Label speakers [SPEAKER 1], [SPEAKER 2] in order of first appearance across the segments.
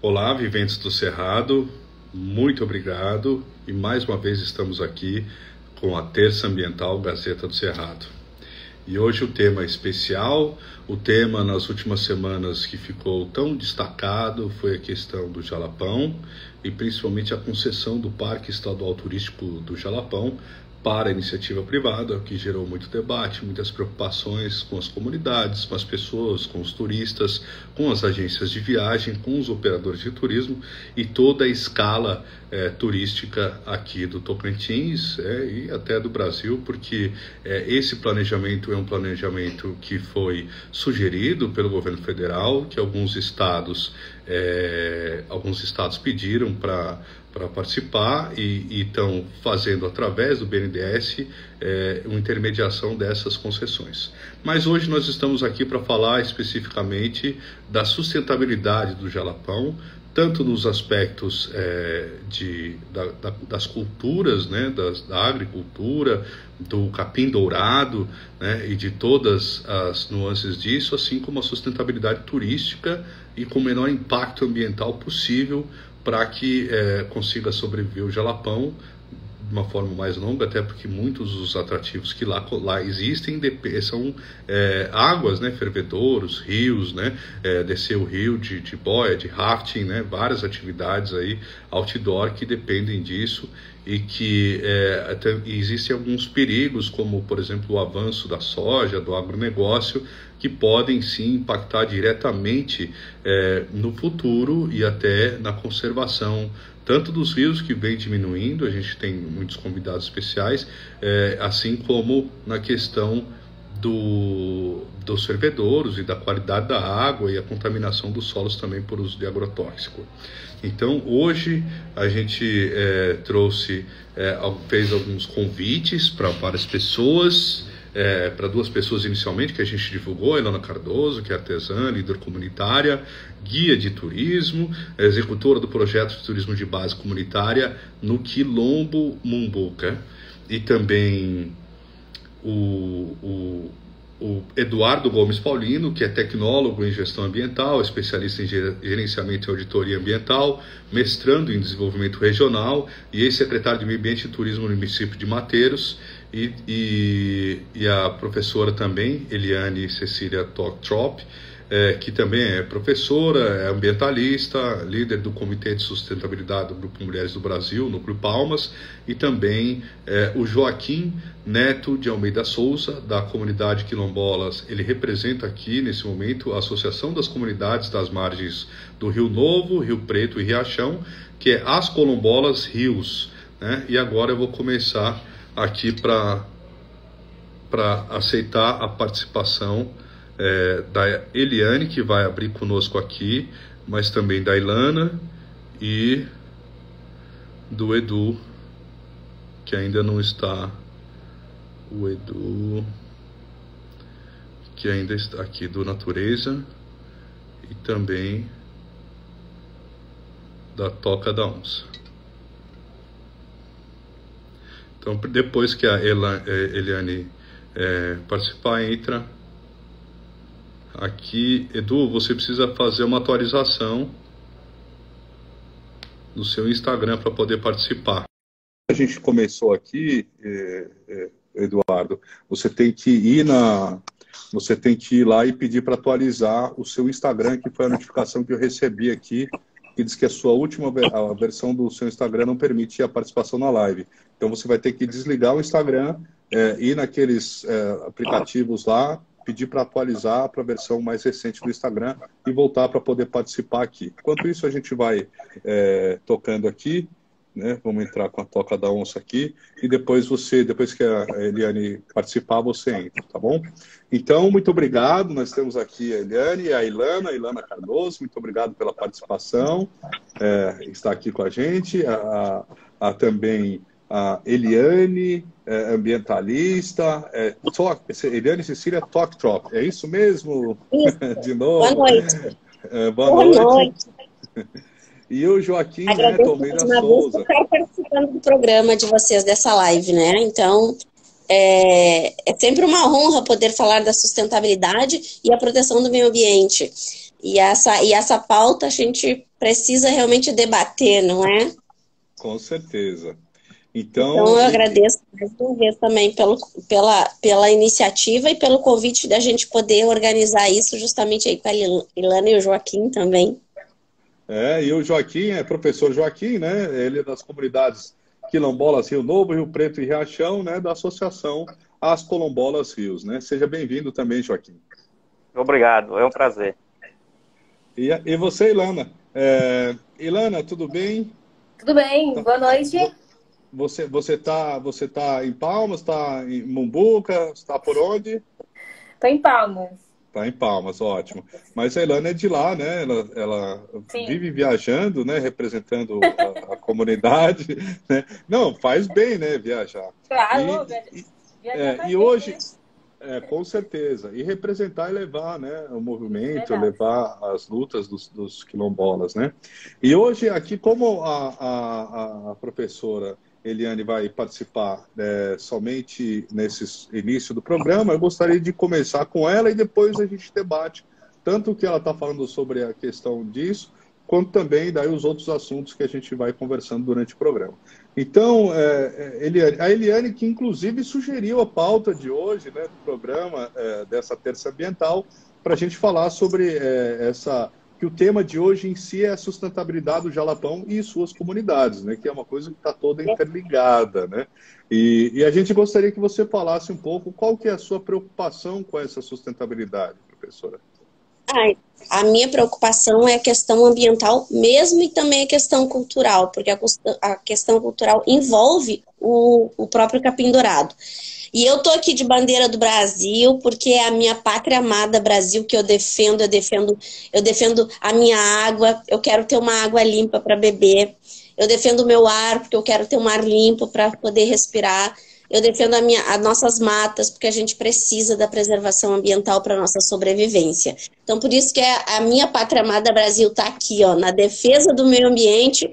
[SPEAKER 1] Olá, viventes do Cerrado, muito obrigado e mais uma vez estamos aqui com a Terça Ambiental Gazeta do Cerrado. E hoje o tema especial, o tema nas últimas semanas que ficou tão destacado foi a questão do Jalapão e principalmente a concessão do Parque Estadual Turístico do Jalapão para a iniciativa privada, o que gerou muito debate, muitas preocupações com as comunidades, com as pessoas, com os turistas, com as agências de viagem, com os operadores de turismo e toda a escala é, turística aqui do Tocantins é, e até do Brasil, porque é, esse planejamento é um planejamento que foi sugerido pelo governo federal, que alguns estados, alguns estados pediram para para participar e estão fazendo através do BNDES é, uma intermediação dessas concessões. Mas hoje nós estamos aqui para falar especificamente da sustentabilidade do Jalapão, tanto nos aspectos é, de, da, da, das culturas, né, das, da agricultura, do capim dourado né, e de todas as nuances disso, assim como a sustentabilidade turística e com o menor impacto ambiental possível para que é, consiga sobreviver o jalapão de uma forma mais longa, até porque muitos dos atrativos que lá, lá existem são é, águas, né, fervedouros, rios, né, é, descer o rio de, de boia, de rafting, né, várias atividades aí outdoor que dependem disso e que é, existem alguns perigos, como por exemplo o avanço da soja, do agronegócio, que podem sim impactar diretamente é, no futuro e até na conservação tanto dos rios que vem diminuindo, a gente tem muitos convidados especiais, é, assim como na questão do, dos fervedouros e da qualidade da água e a contaminação dos solos também por uso de agrotóxico. Então, hoje a gente é, trouxe, é, fez alguns convites para várias pessoas é, para duas pessoas inicialmente que a gente divulgou, a Ilona Cardoso, que é artesã, líder comunitária, guia de turismo, executora do projeto de turismo de base comunitária no Quilombo Mumbuca, e também o, o, o Eduardo Gomes Paulino, que é tecnólogo em gestão ambiental, especialista em gerenciamento e auditoria ambiental, mestrando em desenvolvimento regional e ex-secretário de Meio Ambiente e Turismo no município de Mateiros. E, e, e a professora também, Eliane Cecília Trop, é, que também é professora, é ambientalista, líder do Comitê de Sustentabilidade do Grupo Mulheres do Brasil, Núcleo Palmas, e também é, o Joaquim Neto de Almeida Souza, da comunidade Quilombolas. Ele representa aqui, nesse momento, a Associação das Comunidades das Margens do Rio Novo, Rio Preto e Riachão, que é As Colombolas Rios. Né? E agora eu vou começar aqui para aceitar a participação é, da Eliane, que vai abrir conosco aqui, mas também da Ilana e do Edu, que ainda não está. O Edu, que ainda está aqui, do Natureza, e também da Toca da Onça. Então, depois que a é, Eliane é, participar, entra aqui. Edu, você precisa fazer uma atualização no seu Instagram para poder participar. A gente começou aqui, é, é, Eduardo. Você tem que ir na, você tem que ir lá e pedir para atualizar o seu Instagram, que foi a notificação que eu recebi aqui que diz que a sua última a versão do seu Instagram não permite a participação na live. Então você vai ter que desligar o Instagram, é, ir naqueles é, aplicativos lá, pedir para atualizar para a versão mais recente do Instagram e voltar para poder participar aqui. Enquanto isso, a gente vai é, tocando aqui né? Vamos entrar com a toca da onça aqui e depois você, depois que a Eliane participar, você entra, tá bom? Então, muito obrigado. Nós temos aqui a Eliane e a Ilana, a Ilana Cardoso. Muito obrigado pela participação, é, está aqui com a gente. A, a, também a Eliane, é, ambientalista, é, talk, Eliane Cecília Talk Trop. É isso mesmo?
[SPEAKER 2] Isso.
[SPEAKER 1] De novo.
[SPEAKER 2] Boa noite.
[SPEAKER 1] É, boa, boa noite. noite. E o Joaquim Neto Almeida Souza.
[SPEAKER 2] estar participando do programa de vocês, dessa live, né? Então, é, é sempre uma honra poder falar da sustentabilidade e a proteção do meio ambiente. E essa, e essa pauta a gente precisa realmente debater, não é?
[SPEAKER 1] Com certeza. Então,
[SPEAKER 2] então eu agradeço mais uma vez também pelo, pela, pela iniciativa e pelo convite da gente poder organizar isso justamente aí com a Ilana e o Joaquim também.
[SPEAKER 1] É, e o Joaquim é professor Joaquim, né? Ele é das comunidades quilombolas Rio Novo, Rio Preto e Riachão, né? Da Associação As Colombolas Rios, né? Seja bem-vindo também, Joaquim.
[SPEAKER 3] Obrigado, é um prazer.
[SPEAKER 1] E, e você, Ilana? É, Ilana, tudo bem?
[SPEAKER 4] Tudo bem, tá. boa noite.
[SPEAKER 1] Você você tá você tá em Palmas, está em Mumbuca, está por onde?
[SPEAKER 4] Estou em Palmas.
[SPEAKER 1] Está em Palmas, ótimo. Mas a Ilana é de lá, né? Ela, ela vive viajando, né? Representando a, a comunidade. Né? Não, faz bem, né? Viajar.
[SPEAKER 4] Claro,
[SPEAKER 1] e, e, é, e hoje, é, com certeza. E representar e levar né, o movimento, levar as lutas dos, dos, quilombolas. Né? E hoje, aqui, como a, a, a professora Eliane vai participar é, somente nesse início do programa, eu gostaria de começar com ela e depois a gente debate tanto o que ela está falando sobre a questão disso, quanto também daí os outros assuntos que a gente vai conversando durante o programa. Então, é, é, Eliane, a Eliane que inclusive sugeriu a pauta de hoje, né, do programa, é, dessa terça ambiental, para a gente falar sobre é, essa que o tema de hoje em si é a sustentabilidade do Jalapão e suas comunidades, né? Que é uma coisa que está toda interligada, né? E, e, a gente gostaria que você falasse um pouco qual que é a sua preocupação com essa sustentabilidade, professora.
[SPEAKER 2] Ai, a minha preocupação é a questão ambiental mesmo e também a questão cultural, porque a, a questão cultural envolve o, o próprio capim dourado. E eu tô aqui de bandeira do Brasil, porque é a minha pátria amada Brasil que eu defendo, eu defendo, eu defendo a minha água, eu quero ter uma água limpa para beber. Eu defendo o meu ar, porque eu quero ter um ar limpo para poder respirar. Eu defendo a minha, as nossas matas, porque a gente precisa da preservação ambiental para nossa sobrevivência. Então, por isso que a, a minha pátria amada Brasil está aqui, ó, na defesa do meio ambiente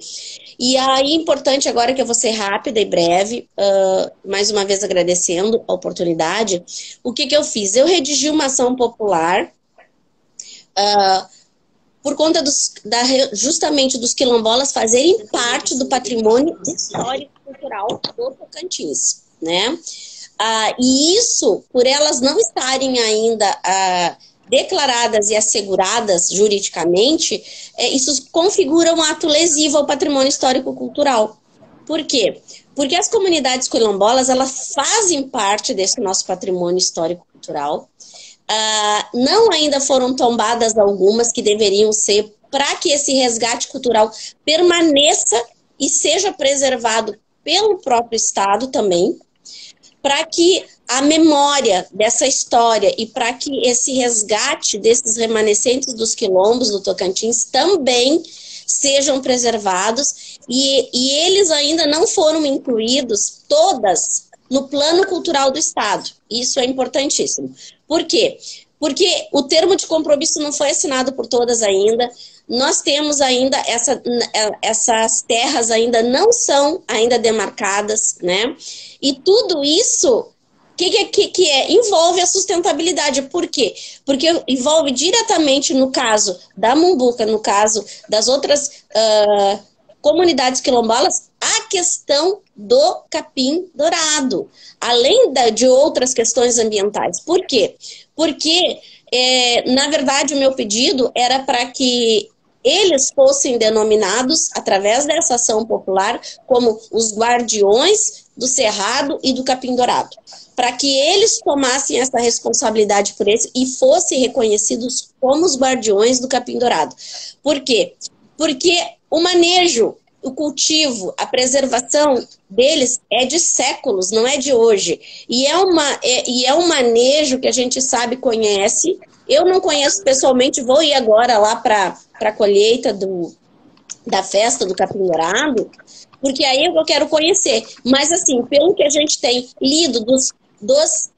[SPEAKER 2] e aí, importante agora que eu vou ser rápida e breve, uh, mais uma vez agradecendo a oportunidade, o que, que eu fiz? Eu redigi uma ação popular uh, por conta dos, da, justamente dos quilombolas fazerem parte do patrimônio histórico cultural do Tocantins, né? Uh, e isso, por elas não estarem ainda uh, declaradas e asseguradas juridicamente, é, isso configura um ato lesivo ao patrimônio histórico-cultural. Por quê? Porque as comunidades quilombolas, elas fazem parte desse nosso patrimônio histórico-cultural. Ah, não ainda foram tombadas algumas que deveriam ser para que esse resgate cultural permaneça e seja preservado pelo próprio Estado também, para que a memória dessa história e para que esse resgate desses remanescentes dos quilombos do Tocantins também sejam preservados e, e eles ainda não foram incluídos todas no plano cultural do Estado. Isso é importantíssimo. Por quê? Porque o termo de compromisso não foi assinado por todas ainda. Nós temos ainda essa, essas terras ainda não são ainda demarcadas, né? E tudo isso que, que, que, é? Envolve a sustentabilidade. Por quê? Porque envolve diretamente, no caso da Mumbuca, no caso das outras uh, comunidades quilombolas, a questão do capim dourado, além da, de outras questões ambientais. Por quê? Porque, é, na verdade, o meu pedido era para que eles fossem denominados, através dessa ação popular, como os guardiões do Cerrado e do Capim Dourado. Para que eles tomassem essa responsabilidade por isso e fossem reconhecidos como os guardiões do Capim Dourado. Por quê? Porque o manejo, o cultivo, a preservação deles é de séculos, não é de hoje. E é, uma, é, e é um manejo que a gente sabe, conhece, eu não conheço pessoalmente, vou ir agora lá para a colheita do, da festa do Capim Dourado, porque aí eu quero conhecer. Mas, assim, pelo que a gente tem lido dos, dos,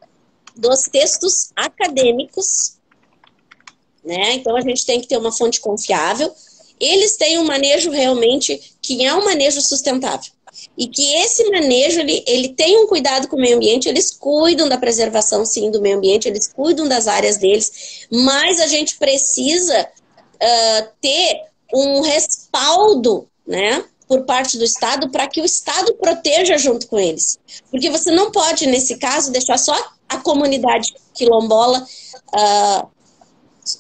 [SPEAKER 2] dos textos acadêmicos, né? Então a gente tem que ter uma fonte confiável. Eles têm um manejo realmente que é um manejo sustentável e que esse manejo ele, ele tem um cuidado com o meio ambiente, eles cuidam da preservação sim do meio ambiente, eles cuidam das áreas deles, mas a gente precisa uh, ter um respaldo, né? Por parte do Estado, para que o Estado proteja junto com eles. Porque você não pode, nesse caso, deixar só a comunidade quilombola uh,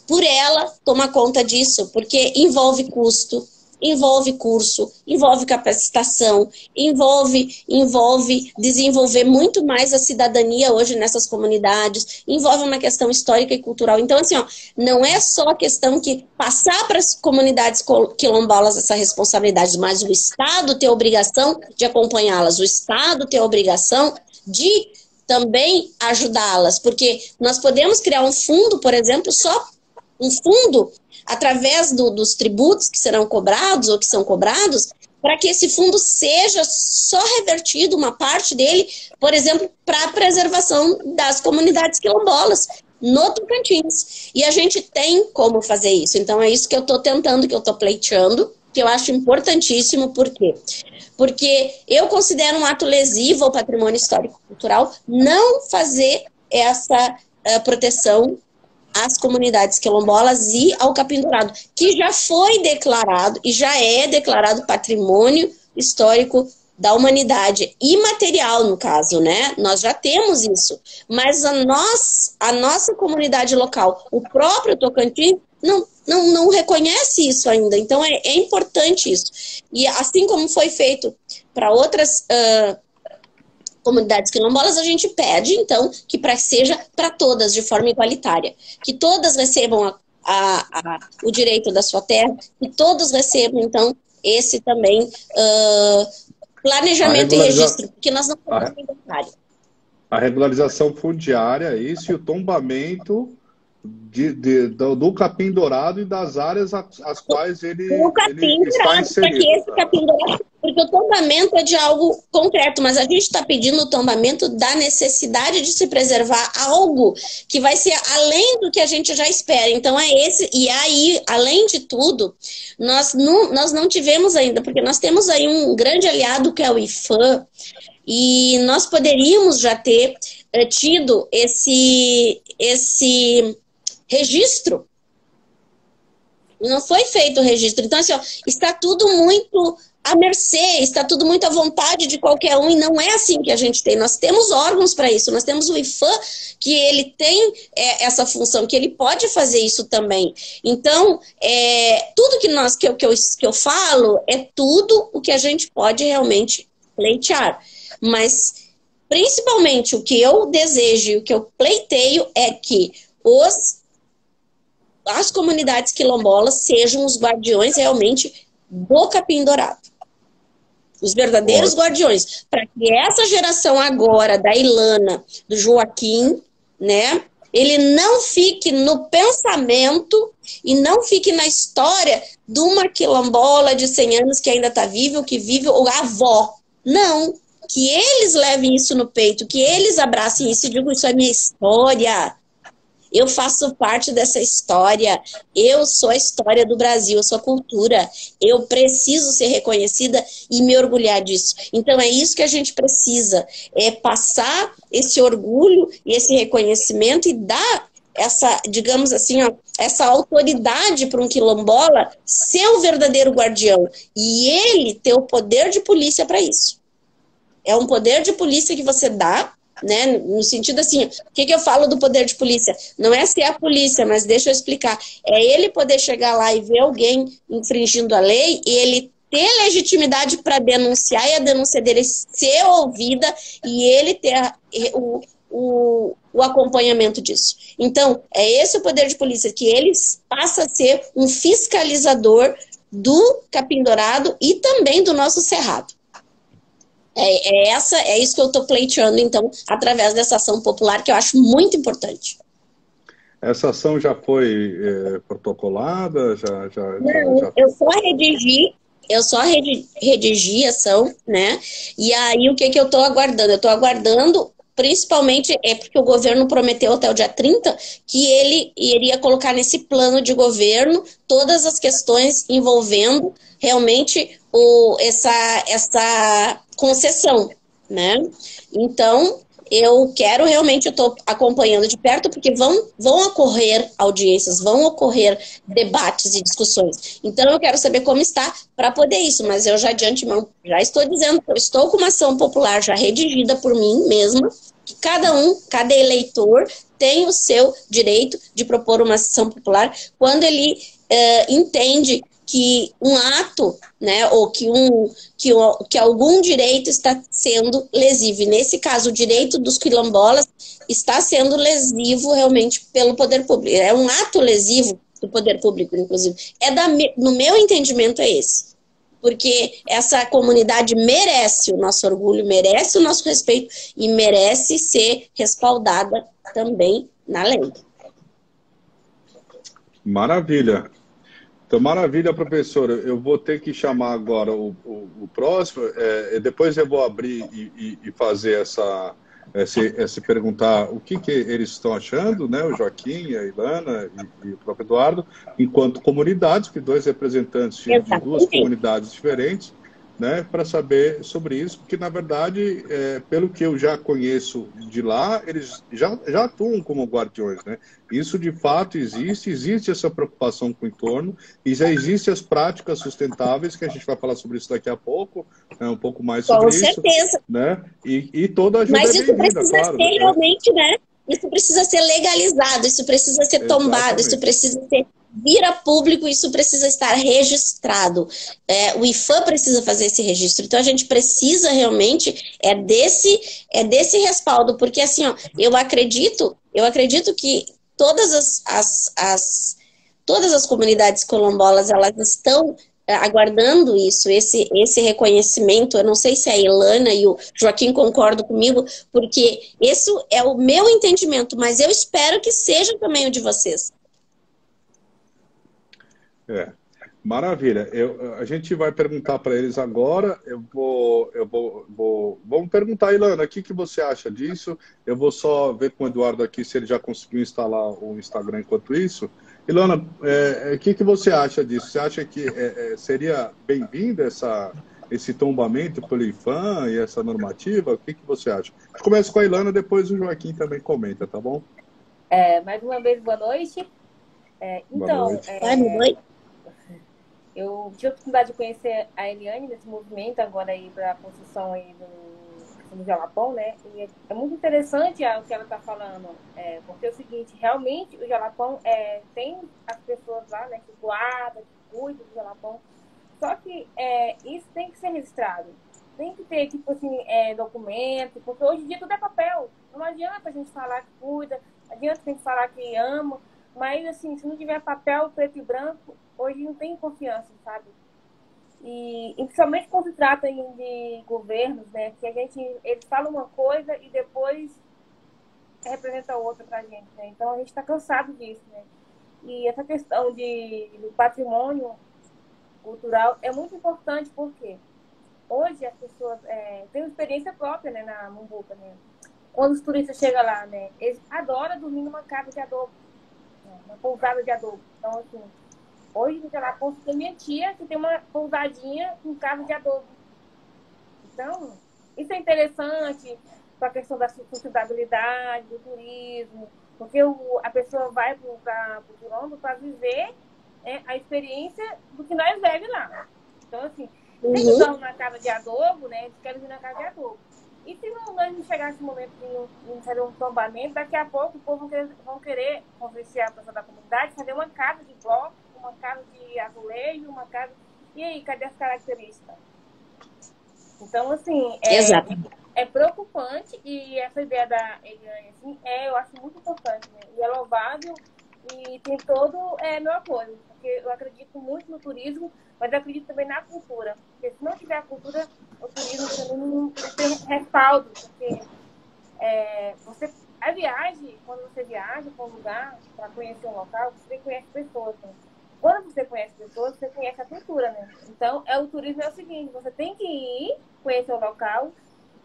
[SPEAKER 2] por ela tomar conta disso, porque envolve custo, envolve curso, envolve capacitação, envolve envolve desenvolver muito mais a cidadania hoje nessas comunidades, envolve uma questão histórica e cultural. Então assim, ó, não é só a questão que passar para as comunidades quilombolas essa responsabilidade, mas o Estado tem a obrigação de acompanhá-las, o Estado tem a obrigação de também ajudá-las, porque nós podemos criar um fundo, por exemplo, só um fundo através do, dos tributos que serão cobrados ou que são cobrados, para que esse fundo seja só revertido, uma parte dele, por exemplo, para a preservação das comunidades quilombolas no Tocantins. E a gente tem como fazer isso. Então é isso que eu estou tentando, que eu estou pleiteando, que eu acho importantíssimo, por quê? Porque eu considero um ato lesivo ao patrimônio histórico-cultural não fazer essa uh, proteção às comunidades quilombolas e ao capim dourado, que já foi declarado e já é declarado patrimônio histórico da humanidade imaterial no caso, né? Nós já temos isso, mas a nós, a nossa comunidade local, o próprio Tocantins não, não, não reconhece isso ainda. Então é, é importante isso. E assim como foi feito para outras uh, comunidades quilombolas, a gente pede, então, que pra, seja para todas, de forma igualitária. Que todas recebam a, a, a, o direito da sua terra, que todos recebam, então, esse também uh, planejamento e registro, porque nós não temos inventário.
[SPEAKER 1] A regularização fundiária, isso, e o tombamento de, de, do, do, capim dourado e das áreas às quais ele, o capim ele está inserido.
[SPEAKER 2] Que esse capim dourado, porque o tombamento é de algo concreto, mas a gente está pedindo o tombamento da necessidade de se preservar algo que vai ser além do que a gente já espera. Então é esse, e aí, além de tudo, nós não, nós não tivemos ainda, porque nós temos aí um grande aliado que é o IFAM, e nós poderíamos já ter eh, tido esse, esse registro. Não foi feito o registro. Então, assim, ó, está tudo muito à mercê, está tudo muito à vontade de qualquer um, e não é assim que a gente tem. Nós temos órgãos para isso, nós temos o IFAM, que ele tem é, essa função, que ele pode fazer isso também. Então, é, tudo que, nós, que, eu, que, eu, que eu falo é tudo o que a gente pode realmente pleitear. Mas, principalmente, o que eu desejo e o que eu pleiteio é que os as comunidades quilombolas sejam os guardiões realmente do capim dourado. Os verdadeiros Nossa. guardiões. Para que essa geração agora, da Ilana, do Joaquim, né? Ele não fique no pensamento e não fique na história de uma quilombola de 100 anos que ainda está viva, ou que vive, ou a avó. Não. Que eles levem isso no peito, que eles abracem isso e digam: Isso é minha história. Eu faço parte dessa história. Eu sou a história do Brasil, eu sou a cultura. Eu preciso ser reconhecida e me orgulhar disso. Então é isso que a gente precisa, é passar esse orgulho e esse reconhecimento e dar essa, digamos assim, ó, essa autoridade para um quilombola ser o verdadeiro guardião e ele ter o poder de polícia para isso. É um poder de polícia que você dá né? No sentido assim, o que, que eu falo do poder de polícia? Não é ser a polícia, mas deixa eu explicar. É ele poder chegar lá e ver alguém infringindo a lei e ele ter legitimidade para denunciar e a denúncia dele ser ouvida e ele ter a, o, o, o, acompanhamento disso. Então, é esse o poder de polícia, que ele passa a ser um fiscalizador do Capim Dourado e também do nosso Cerrado. É, é, essa, é isso que eu estou pleiteando, então, através dessa ação popular, que eu acho muito importante.
[SPEAKER 1] Essa ação já foi é, protocolada? Já, já,
[SPEAKER 2] Não, já, eu só redigi, eu só redigi a ação, né? E aí, o que, que eu estou aguardando? Eu estou aguardando principalmente é porque o governo prometeu até o dia 30 que ele iria colocar nesse plano de governo todas as questões envolvendo realmente o, essa, essa concessão, né? Então, eu quero realmente, eu estou acompanhando de perto, porque vão, vão ocorrer audiências, vão ocorrer debates e discussões. Então, eu quero saber como está para poder isso, mas eu já de antemão já estou dizendo que eu estou com uma ação popular já redigida por mim mesma, que cada um, cada eleitor tem o seu direito de propor uma ação popular quando ele uh, entende que um ato, né, ou que, um, que, que algum direito está sendo lesivo. E nesse caso, o direito dos quilombolas está sendo lesivo realmente pelo poder público. É um ato lesivo do poder público, inclusive. É da, no meu entendimento, é esse. Porque essa comunidade merece o nosso orgulho, merece o nosso respeito e merece ser respaldada também na lei.
[SPEAKER 1] Maravilha. Então, maravilha, professora. Eu vou ter que chamar agora o, o, o próximo. É, depois eu vou abrir e, e, e fazer essa, esse, se perguntar o que, que eles estão achando, né? O Joaquim, a Ilana e, e o próprio Eduardo, enquanto comunidades, que dois representantes de duas comunidades diferentes né, para saber sobre isso, porque na verdade, é, pelo que eu já conheço de lá, eles já, já atuam como guardiões, né? Isso de fato existe, existe essa preocupação com o entorno e já existem as práticas sustentáveis, que a gente vai falar sobre isso daqui a pouco, né, um pouco mais sobre
[SPEAKER 2] com
[SPEAKER 1] isso.
[SPEAKER 2] Com certeza.
[SPEAKER 1] Né? E, e toda ajuda
[SPEAKER 2] Mas
[SPEAKER 1] é
[SPEAKER 2] isso precisa
[SPEAKER 1] claro,
[SPEAKER 2] ser né? realmente, né? Isso precisa ser legalizado, isso precisa ser tombado, isso precisa ser vira público, isso precisa estar registrado. É, o IFAM precisa fazer esse registro. Então a gente precisa realmente é desse é desse respaldo, porque assim, ó, eu acredito, eu acredito que todas as, as, as todas as comunidades colombolas elas estão aguardando isso, esse, esse reconhecimento. Eu não sei se a Ilana e o Joaquim concordam comigo, porque isso é o meu entendimento, mas eu espero que seja também o de vocês.
[SPEAKER 1] É. Maravilha. Eu, a gente vai perguntar para eles agora. Eu vou, eu vou, vou, vamos perguntar, Ilana, o que, que você acha disso? Eu vou só ver com o Eduardo aqui se ele já conseguiu instalar o Instagram enquanto isso. Ilana, é, é o que, que você acha disso? Você acha que é, é, seria bem-vindo essa esse tombamento pelo IFAM e essa normativa? O que, que você acha? Começa com a Ilana, depois o Joaquim também comenta, tá bom?
[SPEAKER 4] É, mais uma vez, boa noite. É, então, boa noite. É, boa noite. Eu tive a oportunidade de conhecer a Eliane nesse movimento agora aí para a construção aí do, do Jalapão, né? E é, muito interessante o que ela está falando, é, porque é o seguinte, realmente o Jalapão é, tem as pessoas lá, né, que guardam, que cuidam do Jalapão, só que é, isso tem que ser registrado. Tem que ter, tipo assim, é, documento, porque hoje em dia tudo é papel. Não adianta a gente falar que cuida, adianta a gente falar que ama, mas assim, se não tiver papel preto e branco, hoje não tem confiança, sabe? E, e principalmente quando se trata de governos, né? Que a gente, eles falam uma coisa e depois representa outra pra gente, né? Então a gente está cansado disso, né? E essa questão de, do patrimônio cultural é muito importante porque hoje as pessoas é, têm experiência própria né, na Mumbuca, né? Quando os turistas chegam lá, né? Eles adoram dormir numa casa de adobo, né, uma pousada de adobo. Então, assim, Hoje no Jalapão tem minha tia que tem uma pousadinha com carro de adobo. Então, isso é interessante para a questão da sustentabilidade, do turismo, porque o, a pessoa vai para o quilombo para viver é, a experiência do que nós vivemos lá. Então, assim, uhum. se estamos na casa de adobo, né, eles querem vir na casa de adobo. E se não, nós não chegar nesse momento de, fazer um tombamento, daqui a pouco o povo vão querer, vão querer convencer a pessoa da comunidade, fazer uma casa de bloco uma casa de azulejo, uma casa. E aí, cadê as características? Então, assim, é, é preocupante e essa ideia da Eliane, assim, é, eu acho muito importante, né? E é louvável e tem todo é, meu apoio, porque eu acredito muito no turismo, mas acredito também na cultura. Porque se não tiver a cultura, o turismo também não tem respaldo, porque é, você, a viagem, quando você viaja para um lugar, para conhecer um local, você conhece pessoas, né? Quando você conhece pessoas, você conhece a cultura, né? Então, é o turismo é o seguinte, você tem que ir conhecer o local,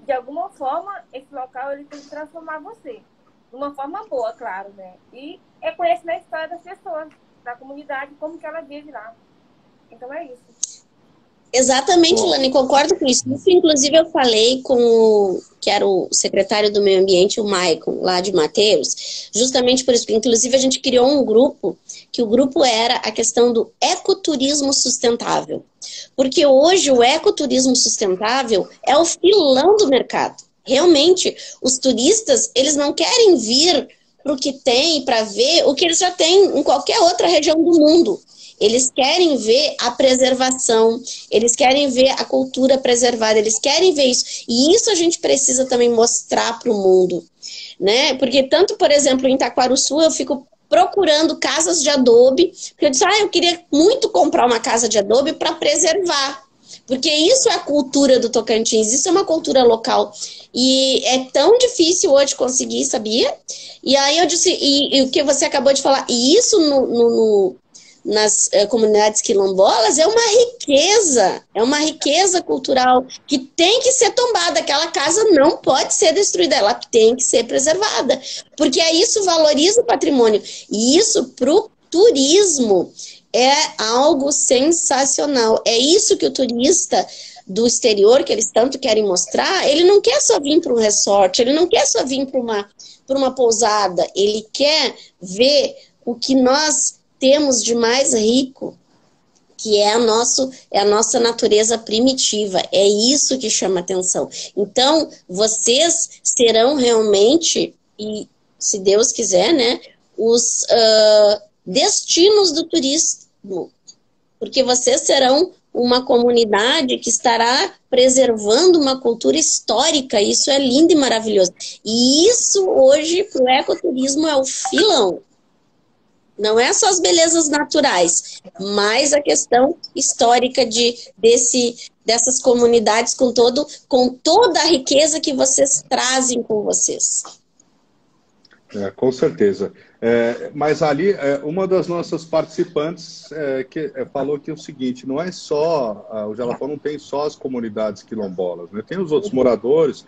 [SPEAKER 4] de alguma forma, esse local ele tem que transformar você. De uma forma boa, claro, né? E é conhecer a história das pessoas, da comunidade, como que ela vive lá. Então é isso.
[SPEAKER 2] Exatamente. Lani, concordo com isso. Isso, inclusive, eu falei com o, que era o secretário do Meio Ambiente, o Maicon, lá de Mateus, justamente por isso, porque, inclusive, a gente criou um grupo, que o grupo era a questão do ecoturismo sustentável. Porque hoje o ecoturismo sustentável é o filão do mercado. Realmente, os turistas, eles não querem vir para o que tem, para ver o que eles já têm em qualquer outra região do mundo. Eles querem ver a preservação, eles querem ver a cultura preservada, eles querem ver isso. E isso a gente precisa também mostrar para o mundo. Né? Porque tanto, por exemplo, em Itaquaruçu, eu fico procurando casas de adobe, porque eu disse, ah, eu queria muito comprar uma casa de adobe para preservar. Porque isso é a cultura do Tocantins, isso é uma cultura local. E é tão difícil hoje conseguir, sabia? E aí eu disse, e, e o que você acabou de falar, e isso no, no, nas eh, comunidades quilombolas é uma riqueza, é uma riqueza cultural que tem que ser tombada. Aquela casa não pode ser destruída, ela tem que ser preservada, porque é isso valoriza o patrimônio. E isso para o turismo é algo sensacional. É isso que o turista do exterior, que eles tanto querem mostrar, ele não quer só vir para um resort, ele não quer só vir para uma, uma pousada, ele quer ver o que nós temos de mais rico, que é a, nosso, é a nossa natureza primitiva. É isso que chama atenção. Então, vocês serão realmente, e se Deus quiser, né, os uh, destinos do turismo. Porque vocês serão uma comunidade que estará preservando uma cultura histórica. Isso é lindo e maravilhoso. E isso hoje para o ecoturismo é o filão. Não é só as belezas naturais, mas a questão histórica de, desse, dessas comunidades com, todo, com toda a riqueza que vocês trazem com vocês.
[SPEAKER 1] É, com certeza. É, mas ali, é, uma das nossas participantes é, que, é, falou que é o seguinte: não é só, o Jalapão não tem só as comunidades quilombolas, né? tem os outros moradores,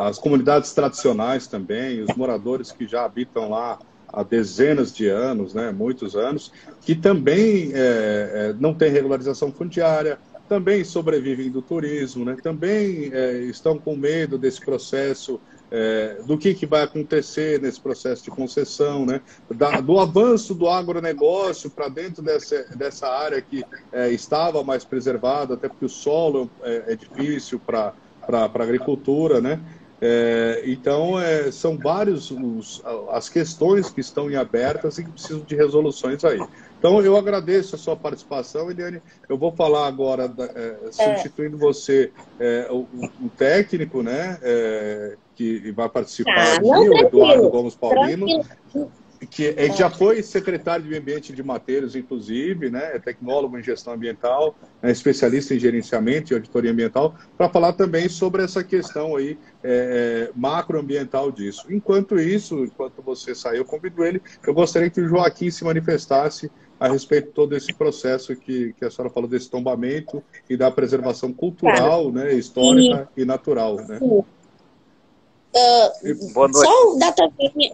[SPEAKER 1] as comunidades tradicionais também, os moradores que já habitam lá há dezenas de anos, né, muitos anos, que também é, é, não tem regularização fundiária, também sobrevivem do turismo, né, também é, estão com medo desse processo, é, do que, que vai acontecer nesse processo de concessão, né, da, do avanço do agronegócio para dentro dessa, dessa área que é, estava mais preservada, até porque o solo é, é difícil para a agricultura, né? É, então, é, são vários os, as questões que estão em abertas e que precisam de resoluções aí. Então, eu agradeço a sua participação, Eliane. Eu vou falar agora, da, é, substituindo é. você, é, o, o, técnico, né, é, que vai participar, ah, o Eduardo Gomes Paulino. Tranquilo que ele já foi secretário de Meio Ambiente de Mateiros, inclusive, né, é tecnólogo em gestão ambiental, é especialista em gerenciamento e auditoria ambiental, para falar também sobre essa questão aí é, é, macroambiental disso. Enquanto isso, enquanto você saiu, eu convido ele, eu gostaria que o Joaquim se manifestasse a respeito de todo esse processo que, que a senhora falou desse tombamento e da preservação cultural, né, histórica e, e natural, né? Sim.
[SPEAKER 2] Uh, só o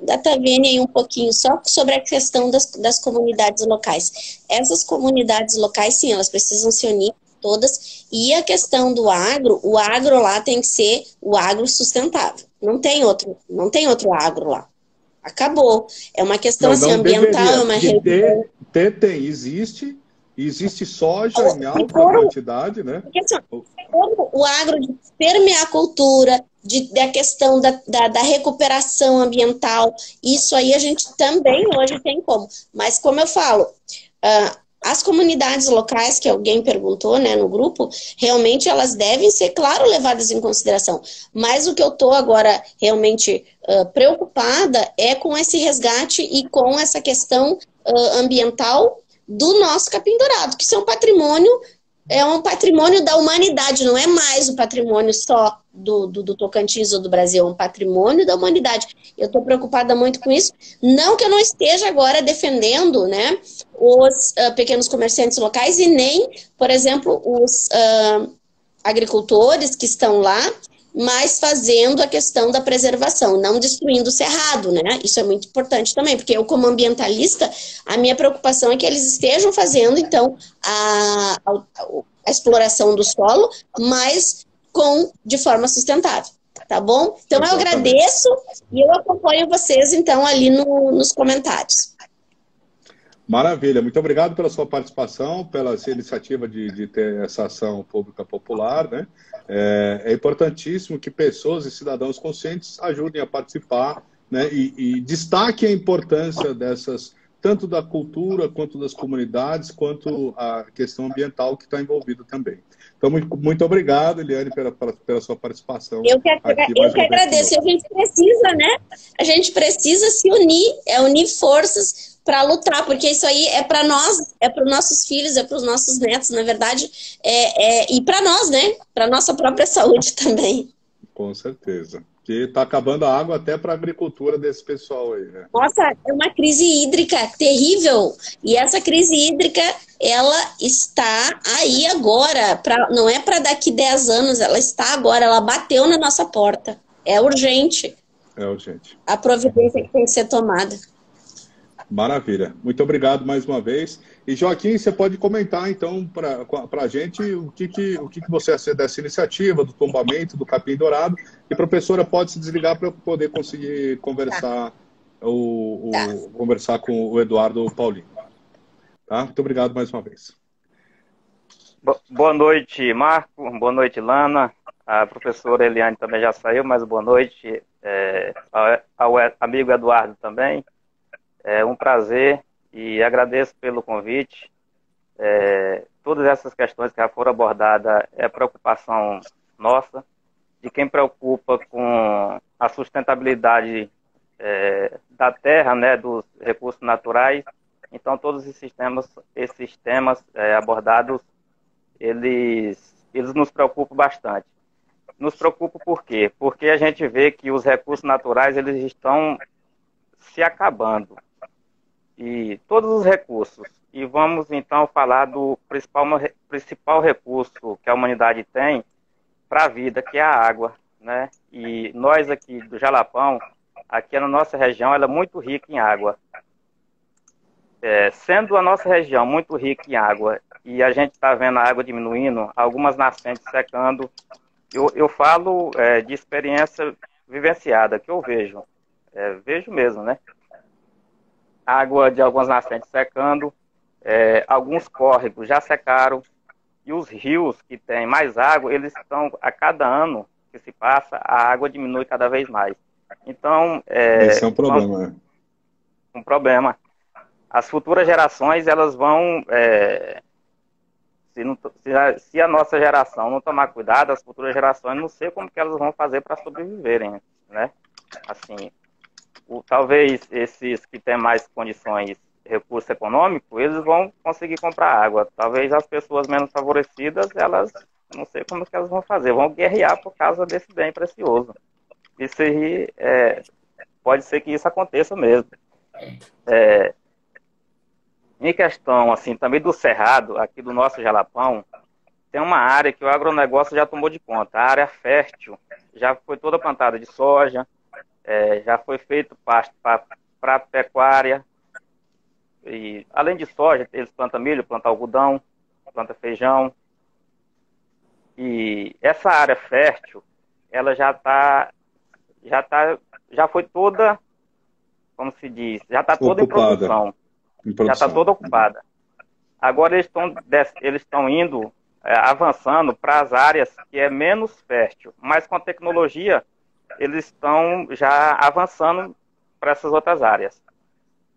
[SPEAKER 2] DataVene aí um pouquinho, só sobre a questão das, das comunidades locais. Essas comunidades locais, sim, elas precisam se unir todas. E a questão do agro, o agro lá tem que ser o agro sustentável. Não tem outro, não tem outro agro lá. Acabou. É uma questão não, assim, não ambiental, é uma
[SPEAKER 1] ter, ter, tem, existe, existe soja em alta quantidade, né? Porque, assim,
[SPEAKER 2] o agro de permeacultura, de, da questão da, da, da, recuperação ambiental, isso aí a gente também hoje tem como. Mas como eu falo, uh, as comunidades locais, que alguém perguntou né, no grupo, realmente elas devem ser, claro, levadas em consideração. Mas o que eu estou agora realmente uh, preocupada é com esse resgate e com essa questão uh, ambiental do nosso capim dourado, que isso é um patrimônio é um patrimônio da humanidade, não é mais o patrimônio só do, do, do Tocantins ou do Brasil, é um patrimônio da humanidade. Eu estou preocupada muito com isso. Não que eu não esteja agora defendendo né, os uh, pequenos comerciantes locais e nem, por exemplo, os uh, agricultores que estão lá mas fazendo a questão da preservação, não destruindo o cerrado, né? Isso é muito importante também, porque eu, como ambientalista, a minha preocupação é que eles estejam fazendo, então, a, a, a exploração do solo, mas com de forma sustentável. Tá bom? Então Exatamente. eu agradeço e eu acompanho vocês então ali no, nos comentários.
[SPEAKER 1] Maravilha, muito obrigado pela sua participação, pela sua iniciativa de, de ter essa ação pública popular. Né? É, é, importantíssimo que pessoas e cidadãos conscientes ajudem a participar né? e, e destaquem a importância dessas, tanto da cultura, quanto das comunidades, quanto a questão ambiental que está envolvida também. Então, muito, obrigado, Eliane, pela, pela sua participação.
[SPEAKER 2] Eu que, aqui, eu que agradeço. A gente precisa, né? A gente precisa se unir, é unir forças para lutar, porque isso aí é para nós, é para os nossos filhos, é para os nossos netos, na verdade, é, é e para nós, né? Para nossa própria saúde também.
[SPEAKER 1] Com certeza. Que está acabando a água até para a agricultura desse pessoal aí, né?
[SPEAKER 2] Nossa, é uma crise hídrica terrível. E essa crise hídrica, ela está aí agora. Pra, não é para daqui 10 anos, ela está agora, ela bateu na nossa porta. É urgente.
[SPEAKER 1] É urgente.
[SPEAKER 2] A providência que tem que ser tomada.
[SPEAKER 1] Maravilha. Muito obrigado mais uma vez. E Joaquim, você pode comentar então para a gente o que, que, o que, que você acha dessa iniciativa, do tombamento, do capim dourado. E a professora pode se desligar para eu poder conseguir conversar, tá. o, o tá. conversar com o Eduardo Paulinho. Tá? Muito obrigado mais uma vez.
[SPEAKER 3] Boa noite, Marco. Boa noite, Lana. A professora Eliane também já saiu, mas boa noite é, ao amigo Eduardo também. É um prazer e agradeço pelo convite. É, todas essas questões que já foram abordadas é preocupação nossa, de quem preocupa com a sustentabilidade é, da terra, né, dos recursos naturais. Então, todos esses temas, esses temas é, abordados, eles, eles nos preocupam bastante. Nos preocupa por quê? Porque a gente vê que os recursos naturais eles estão se acabando e todos os recursos. E vamos então falar do principal, principal recurso que a humanidade tem para a vida, que é a água. Né? E nós aqui do Jalapão, aqui na nossa região, ela é muito rica em água. É, sendo a nossa região muito rica em água e a gente está vendo a água diminuindo, algumas nascentes secando, eu, eu falo é, de experiência vivenciada que eu vejo, é, vejo mesmo, né? Água de algumas nascentes secando, é, alguns córregos já secaram, e os rios que têm mais água, eles estão, a cada ano que se passa, a água diminui cada vez mais. Então,
[SPEAKER 1] é, Esse é um problema. Né?
[SPEAKER 3] Um problema. As futuras gerações, elas vão, é, se, não, se, a, se, a, nossa geração não tomar cuidado, as futuras gerações, não sei como que elas vão fazer para sobreviverem, né? Assim, talvez esses que têm mais condições, recurso econômico, eles vão conseguir comprar água. Talvez as pessoas menos favorecidas, elas, não sei como que elas vão fazer, vão guerrear por causa desse bem precioso. Isso aí, é, pode ser que isso aconteça mesmo. É, em questão, assim, também do Cerrado, aqui do nosso Jalapão, tem uma área que o agronegócio já tomou de conta, a área fértil, já foi toda plantada de soja, é, já foi feito pasto para pecuária. E, além de soja, eles plantam milho, plantam algodão, plantam feijão. E essa área fértil, ela já está, já tá, já foi toda, como se diz, já está toda em produção, em produção. Já está toda ocupada. Agora eles estão eles estão indo, é, avançando para as áreas que é menos fértil, mas com a tecnologia eles estão já avançando para essas outras áreas.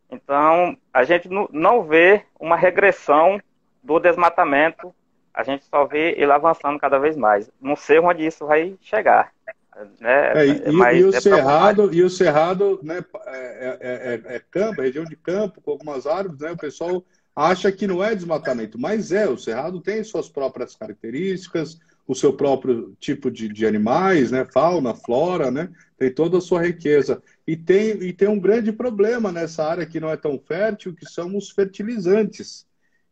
[SPEAKER 3] Então, a gente não vê uma regressão do desmatamento, a gente só vê ele avançando cada vez mais. Não sei onde isso vai chegar. Né?
[SPEAKER 1] É, e, e, o é cerrado, e o cerrado né, é, é, é, campo, região de campo, com algumas árvores, né, o pessoal acha que não é desmatamento, mas é, o cerrado tem suas próprias características, o seu próprio tipo de, de animais, né? fauna, flora, né? tem toda a sua riqueza. E tem, e tem um grande problema nessa área que não é tão fértil, que são os fertilizantes.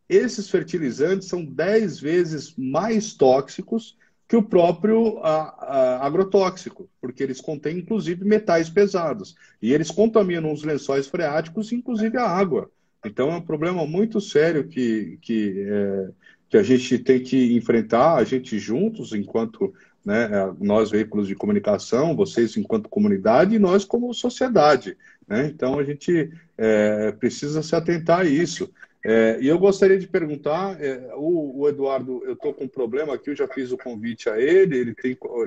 [SPEAKER 1] Esses fertilizantes são 10 vezes mais tóxicos que o próprio a, a, agrotóxico, porque eles contêm, inclusive, metais pesados. E eles contaminam os lençóis freáticos, inclusive a água. Então, é um problema muito sério que, que é, que a gente tem que enfrentar, a gente juntos, enquanto né, nós, veículos de comunicação, vocês enquanto comunidade e nós como sociedade. Né? Então, a gente é, precisa se atentar a isso. É, e eu gostaria de perguntar, é, o, o, Eduardo, eu estou com um problema aqui, eu já fiz o convite a ele, ele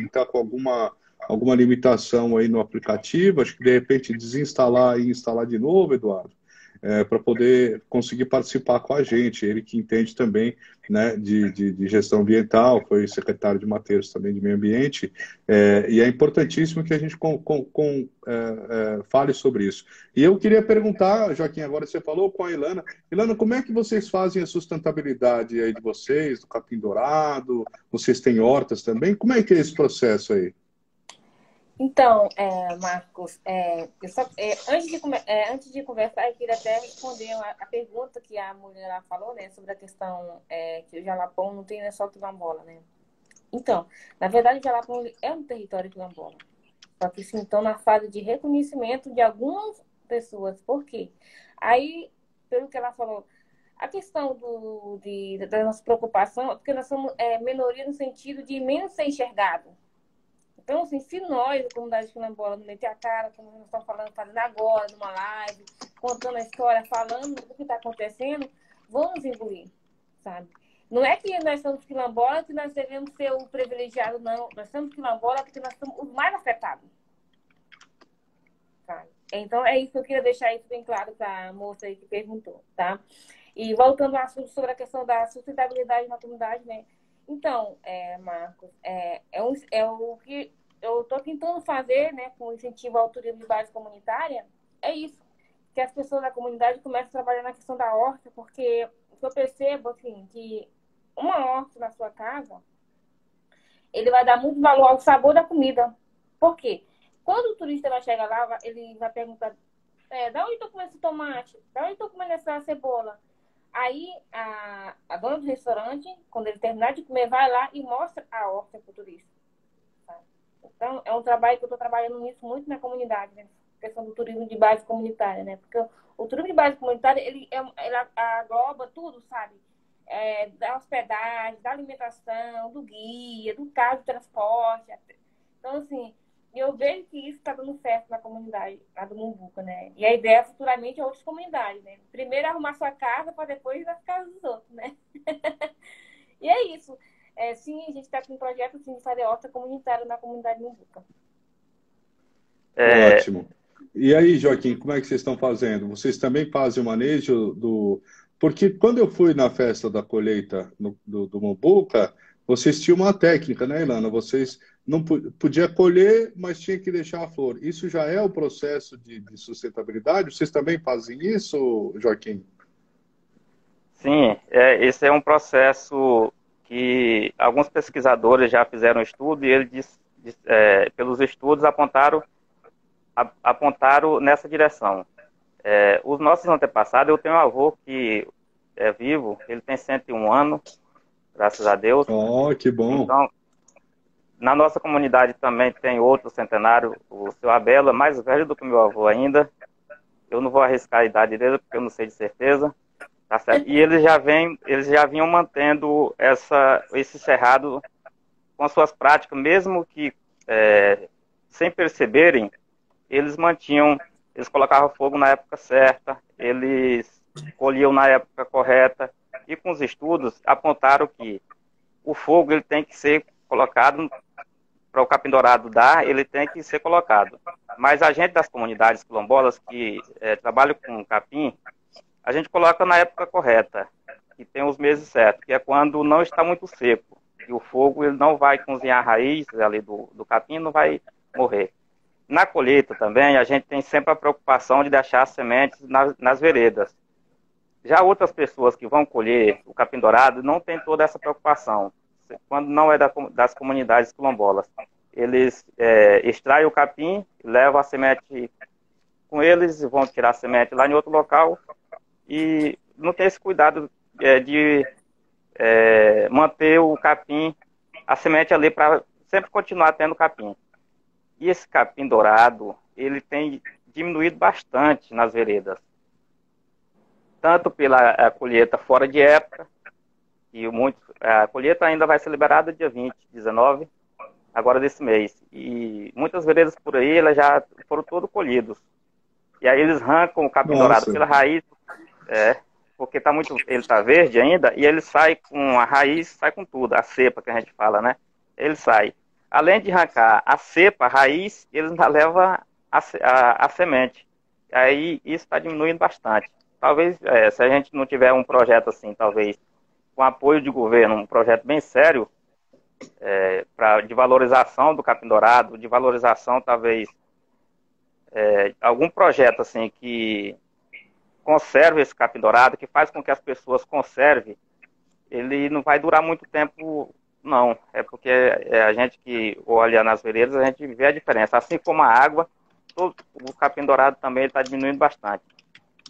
[SPEAKER 1] está com alguma, alguma limitação aí no aplicativo, acho que de repente desinstalar e instalar de novo, Eduardo é, para poder conseguir participar com a gente. Ele que entende também né, de, de, de gestão ambiental, foi secretário de Mateiros também de meio ambiente, é, e é importantíssimo que a gente com, com, com, é, é, fale sobre isso. E eu queria perguntar, Joaquim, agora você falou com a Ilana. Ilana, como é que vocês fazem a sustentabilidade aí de vocês, do capim dourado? Vocês têm hortas também? Como é que é esse processo aí?
[SPEAKER 4] Então, é, Marcos, é, só, é, antes, de, é, antes de conversar, eu queria até responder a, a pergunta que a mulher falou, né, sobre a questão é, que o Jalapão não tem né, só quilombola, né? Então, na verdade, o Jalapão é um território quilombola. Só que sim, estão na fase de reconhecimento de algumas pessoas. Por quê? Aí, pelo que ela falou, a questão do, de, da nossa preocupação, porque nós somos é, minoria no sentido de menos ser enxergado então, assim, se nós, a comunidade quilombola, não meter a cara, como nós estamos falando, fazendo agora, numa live, contando a história, falando do que está acontecendo, vamos engolir, sabe? Não é que nós somos quilombola que nós devemos ser o privilegiado, não. Nós somos quilombola porque nós somos os mais afetados. Sabe? Então, é isso que eu queria deixar isso bem claro para a moça aí que perguntou, tá? E voltando ao assunto sobre a questão da sustentabilidade na comunidade, né? Então, é, Marcos, é, é, um, é o que eu estou tentando fazer, né, com incentivo ao turismo de base comunitária, é isso. Que as pessoas da comunidade comecem a trabalhar na questão da horta, porque eu percebo, assim, que uma horta na sua casa, ele vai dar muito valor ao sabor da comida. Por quê? Quando o turista vai chegar lá, ele vai perguntar, é, da onde estou comendo esse tomate? Da onde estou comendo essa cebola? Aí a, a dona do restaurante, quando ele terminar de comer, vai lá e mostra a horta para o turista. Então, é um trabalho que eu estou trabalhando nisso muito na comunidade, né? questão do turismo de base comunitária, né? Porque o, turismo de base comunitária, ele, é, ele agloba tudo, sabe? É, da hospedagem, da alimentação, do guia, do carro de transporte. Então, assim, eu vejo que isso está dando certo na comunidade, lá do Mumbuca, né? E a ideia futuramente é outras comunidades, né? Primeiro arrumar sua casa para depois as casas dos outros, né? e é isso. É, sim, a gente está com um projeto sim, de fazer horta comunitária na comunidade Mumbuca.
[SPEAKER 1] É... Ótimo. E aí, Joaquim, como é que vocês estão fazendo? Vocês também fazem o manejo do. Porque quando eu fui na festa da colheita no, do, do Mumbuca, vocês tinham uma técnica, né, Ilana? Vocês não podia colher, mas tinha que deixar a flor. Isso já é o processo de, de sustentabilidade? Vocês também fazem isso, Joaquim?
[SPEAKER 3] Sim, é, esse é um processo que alguns pesquisadores já fizeram estudo e eles, é, pelos estudos, apontaram, a, apontaram nessa direção. É, os nossos antepassados, eu tenho um avô que é vivo, ele tem 101 anos, graças a Deus.
[SPEAKER 1] Oh, que bom.
[SPEAKER 3] Então, na nossa comunidade também tem outro centenário, o seu Abela, mais velho do que meu avô ainda. Eu não vou arriscar a idade dele, porque eu não sei de certeza. Tá certo? E eles já, vêm, eles já vinham mantendo essa, esse cerrado com as suas práticas, mesmo que é, sem perceberem, eles mantinham, eles colocavam fogo na época certa, eles colhiam na época correta, e com os estudos apontaram que o fogo ele tem que ser colocado para o capim dourado dar, ele tem que ser colocado. Mas a gente das comunidades quilombolas que é, trabalham com capim, a gente coloca na época correta, que tem os meses certos, que é quando não está muito seco. E o fogo ele não vai cozinhar a raiz ali do, do capim, não vai morrer. Na colheita também, a gente tem sempre a preocupação de deixar as sementes nas, nas veredas. Já outras pessoas que vão colher o capim dourado não tem toda essa preocupação quando não é da, das comunidades quilombolas. Eles é, extraem o capim, levam a semente com eles, vão tirar a semente lá em outro local e não tem esse cuidado é, de é, manter o capim, a semente ali para sempre continuar tendo capim. E esse capim dourado, ele tem diminuído bastante nas veredas. Tanto pela colheita fora de época, E muito, a colheita ainda vai ser liberada dia 20, 19, agora desse mês. E muitas veredas por aí, elas já foram todos colhidos. E aí eles arrancam o capim Nossa. dourado pela raiz, é, porque tá muito, ele está verde ainda, e ele sai com a raiz, sai com tudo, a cepa que a gente fala, né? Ele sai. Além de arrancar a cepa, a raiz, eles ainda levam a, a, a semente. Aí isso está diminuindo bastante. Talvez, é, se a gente não tiver um projeto assim, talvez com apoio de governo, um projeto bem sério, é, pra, de valorização do capim dourado, de valorização, talvez, é, algum projeto assim que conserve esse capim dourado, que faz com que as pessoas conservem, ele não vai durar muito tempo, não. É porque é a gente que olha nas veredas, a gente vê a diferença. Assim como a água, todo, o capim dourado também está diminuindo bastante.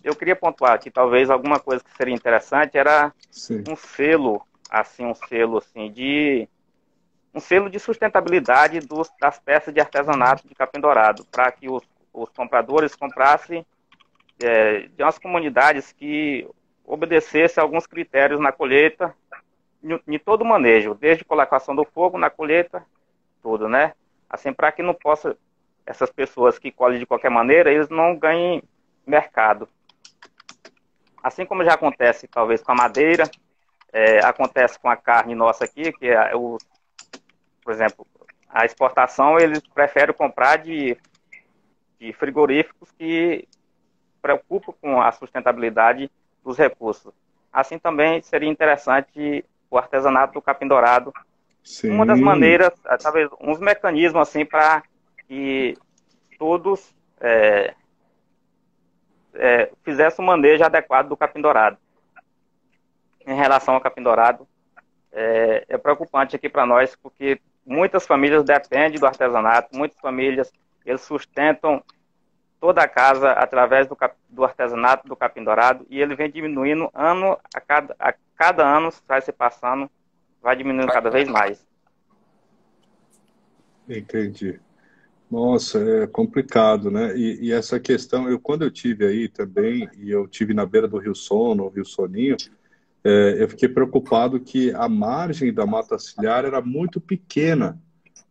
[SPEAKER 3] Eu queria pontuar que talvez alguma coisa que seria interessante era Sim. um selo, assim, um selo assim de um selo de sustentabilidade dos, das peças de artesanato de capim dourado, para que os, os, compradores comprassem é, de umas comunidades que obedecessem alguns critérios na colheita, em todo o manejo, desde colocação do fogo na colheita, tudo, né? Assim, para que não possa, essas pessoas que colhem de qualquer maneira, eles não ganhem mercado. Assim como já acontece, talvez, com a madeira, é, acontece com a carne nossa aqui, que é o por exemplo, a exportação eles preferem comprar de, de frigoríficos que preocupam com a sustentabilidade dos recursos. Assim também seria interessante o artesanato do capim dourado. Sim. Uma das maneiras, é, talvez uns mecanismos assim para que todos é, é, fizessem o manejo adequado do capim dourado. Em relação ao capim dourado, é, é preocupante aqui para nós, porque muitas famílias dependem do artesanato, muitas famílias eles sustentam toda a casa através do, do artesanato do capim dourado e ele vem diminuindo ano a cada, a cada ano, vai se passando, vai diminuindo cada vez mais.
[SPEAKER 1] Entendi. Nossa, é complicado, né? E, e, essa questão, eu quando eu tive aí também, e eu tive na beira do Rio Sono, Rio Soninho, é, eu fiquei preocupado que a margem da mata ciliar era muito pequena,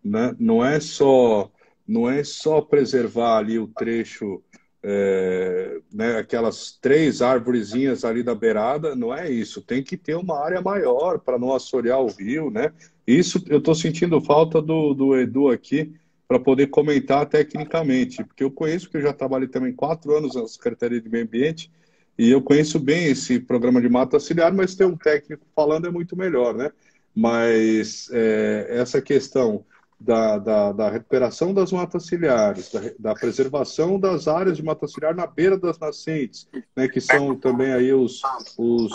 [SPEAKER 1] né? Não é só não é só preservar ali o trecho, é, né, aquelas três árvorezinhas ali da beirada, não é isso. Tem que ter uma área maior para não assorear o rio, né? Isso eu estou sentindo falta do, do Edu aqui para poder comentar tecnicamente, porque eu conheço que eu já trabalhei também quatro anos na Secretaria de Meio Ambiente e eu conheço bem esse programa de mata auxiliar, mas ter um técnico falando é muito melhor, né? Mas é, essa questão da, da, da, recuperação das matas ciliares, da, da, preservação das áreas de mata ciliar na beira das nascentes, né, que são também aí os, os,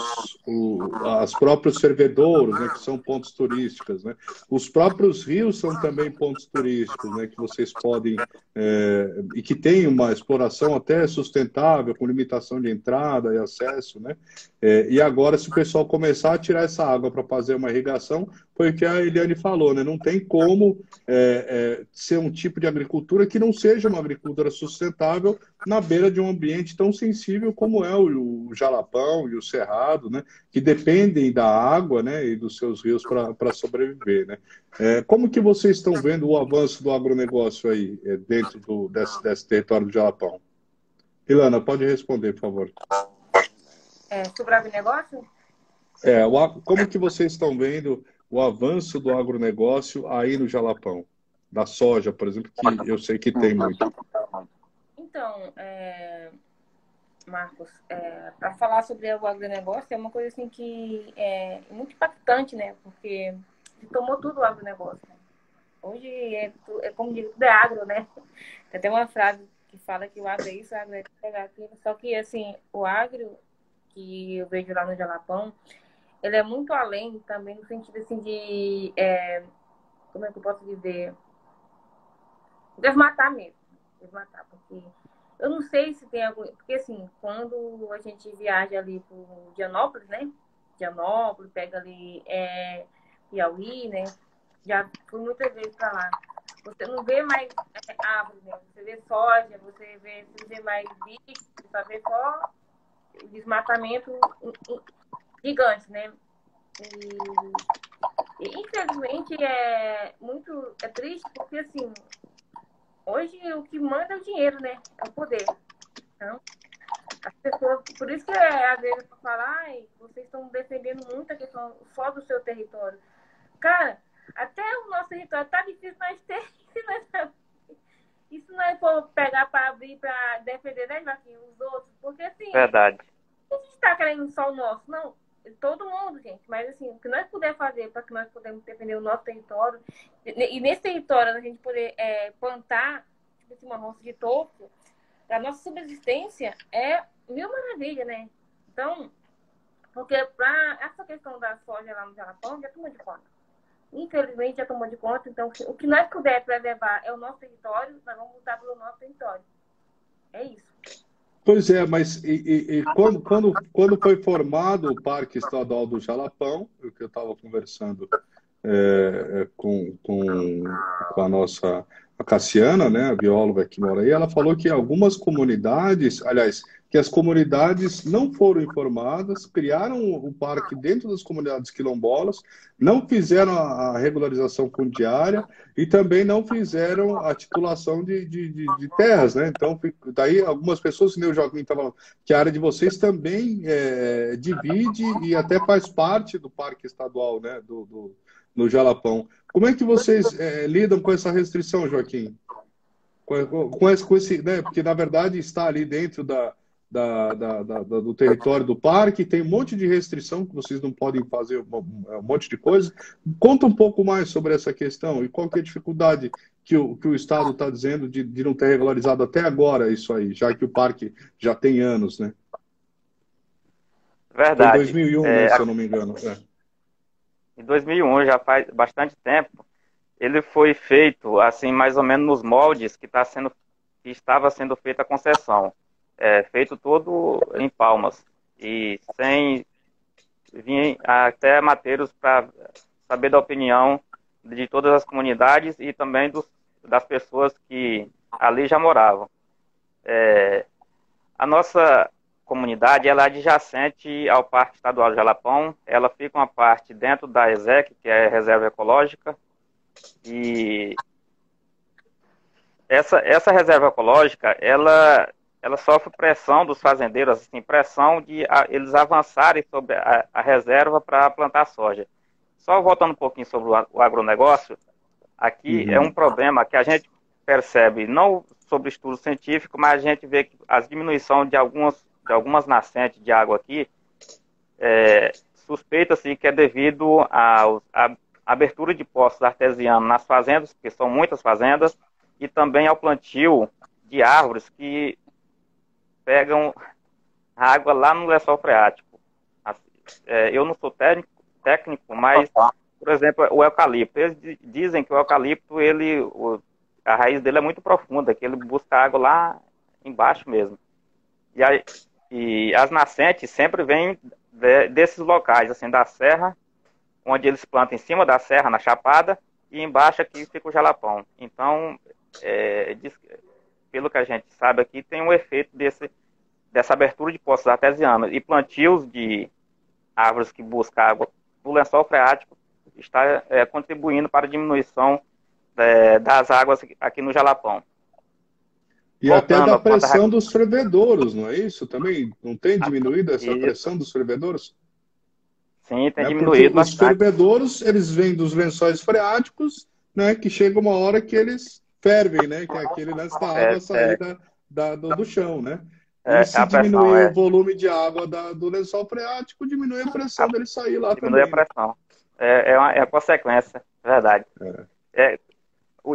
[SPEAKER 1] os as próprios fervedouros, né, que são pontos turísticos, né. Os próprios rios são também pontos turísticos, né, que vocês podem é, e que tem uma exploração até sustentável, com limitação de entrada e acesso, né. É, e agora, se o pessoal começar a tirar essa água para fazer uma irrigação, foi o que a Eliane falou, né? Não tem como é, é, ser um tipo de agricultura que não seja uma agricultura sustentável na beira de um ambiente tão sensível como é o, o Jalapão e o Cerrado, né? Que dependem da água, né? E dos seus rios para sobreviver, né? É, como que vocês estão vendo o avanço do agronegócio aí é, dentro do, desse, desse território do Jalapão? Ilana, pode responder, por favor.
[SPEAKER 4] É, sobre o agronegócio?
[SPEAKER 1] É, como que vocês estão vendo o avanço do agronegócio aí no Jalapão? Da soja, por exemplo, que eu sei que tem muito.
[SPEAKER 4] Então, é, Marcos, é, para falar sobre o agronegócio é uma coisa assim que é muito impactante, né? Porque tomou tudo o agronegócio. Né? Hoje é, é como digo, tudo é agro, né? Tem até uma frase que fala que o agro é isso, o agro é aquilo. Só que, assim, o agro que eu vejo lá no Jalapão, ele é muito além também no sentido assim de é, como é que eu posso dizer? Desmatar mesmo desmatar porque eu não sei se tem algum porque assim quando a gente viaja ali para Dianópolis né? Dianópolis pega ali é, Piauí né? Já fui muitas vezes para lá. Você não vê mais é, árvores né? Você vê soja você vê você vê mais bicho você vê só desmatamento gigante né E, e, infelizmente é muito é triste porque assim hoje o que manda é o dinheiro, né? É o poder. Então, as pessoas, por isso que é, às vezes eu falar, vocês estão defendendo muito a questão só do seu território. Cara, até o nosso território tá difícil nós ter. Isso não é for pegar para abrir para defender, né, Joaquim, os outros. Porque assim.
[SPEAKER 3] Verdade.
[SPEAKER 4] A gente está querendo só o nosso. Não, todo mundo, gente. Mas assim, o que nós puder fazer para que nós podemos defender o nosso território. E nesse território a gente poder é, plantar, tipo assim, uma roça de topo, a nossa subsistência é mil maravilha, né? Então, porque para essa questão da soja lá no Jalapão já tomou de conta. Infelizmente já tomou de conta, então o que nós puder preservar é o nosso território, nós vamos lutar pelo nosso território. É isso.
[SPEAKER 1] Pois é, mas e, e, quando, quando, quando foi formado o Parque Estadual do Jalapão, o que eu estava conversando é, com, com, com a nossa a Cassiana, né, a bióloga que mora aí, ela falou que algumas comunidades, aliás, que as comunidades não foram informadas, criaram o parque dentro das comunidades quilombolas, não fizeram a regularização fundiária e também não fizeram a titulação de, de, de, de terras, né? Então, daí algumas pessoas, que o Joaquim estava que a área de vocês também é, divide e até faz parte do parque estadual, né, do, do no Jalapão. Como é que vocês é, lidam com essa restrição, Joaquim? Com, com esse, né? Porque na verdade está ali dentro da, da, da, da, do território do parque, tem um monte de restrição que vocês não podem fazer um, um monte de coisa. Conta um pouco mais sobre essa questão e qual que é a dificuldade que o, que o Estado está dizendo de, de não ter regularizado até agora isso aí, já que o parque já tem anos, né?
[SPEAKER 3] Verdade.
[SPEAKER 1] Foi 2001, é, né, se eu não me engano. É
[SPEAKER 3] em 2001, já faz bastante tempo, ele foi feito assim mais ou menos nos moldes que, tá sendo, que estava sendo feita a concessão, é, feito todo em palmas e sem vir até mateiros para saber da opinião de todas as comunidades e também dos, das pessoas que ali já moravam. É, a nossa comunidade ela é adjacente ao Parque Estadual de Jalapão. Ela fica uma parte dentro da ESEC, que é Reserva Ecológica. E essa, essa reserva ecológica, ela, ela sofre pressão dos fazendeiros, assim, pressão de a, eles avançarem sobre a, a reserva para plantar soja. Só voltando um pouquinho sobre o, o agronegócio, aqui uhum. é um problema que a gente percebe, não sobre estudo científico, mas a gente vê que a diminuição de algumas de algumas nascentes de água aqui, é, suspeita-se que é devido à abertura de poços artesianos nas fazendas, porque são muitas fazendas, e também ao plantio de árvores que pegam água lá no lençol freático. Assim, é, eu não sou técnico, técnico, mas, por exemplo, o eucalipto. Eles dizem que o eucalipto, ele, o, a raiz dele é muito profunda, que ele busca água lá embaixo mesmo. E aí, e as nascentes sempre vêm de, desses locais, assim, da serra, onde eles plantam em cima da serra, na chapada, e embaixo aqui fica o jalapão. Então, é, diz, pelo que a gente sabe aqui, tem um efeito desse, dessa abertura de poços artesianos. E plantios de árvores que buscam água no lençol freático está é, contribuindo para a diminuição é, das águas aqui no jalapão.
[SPEAKER 1] E Voltando, até da pressão dos fervedouros, não é isso também? Não tem diminuído essa isso. pressão dos fervedouros?
[SPEAKER 3] Sim, tem é diminuído.
[SPEAKER 1] Os fervedouros, eles vêm dos lençóis freáticos, né, que chega uma hora que eles fervem, né, que é aquele lance da água é, sair é. Da, da, do, do, chão, né? É, e se diminuir é. o volume de água da, do lençol freático, diminui a pressão dele sair lá
[SPEAKER 3] diminui
[SPEAKER 1] também.
[SPEAKER 3] Diminui a pressão. É, é, uma, é a consequência, verdade. É. É,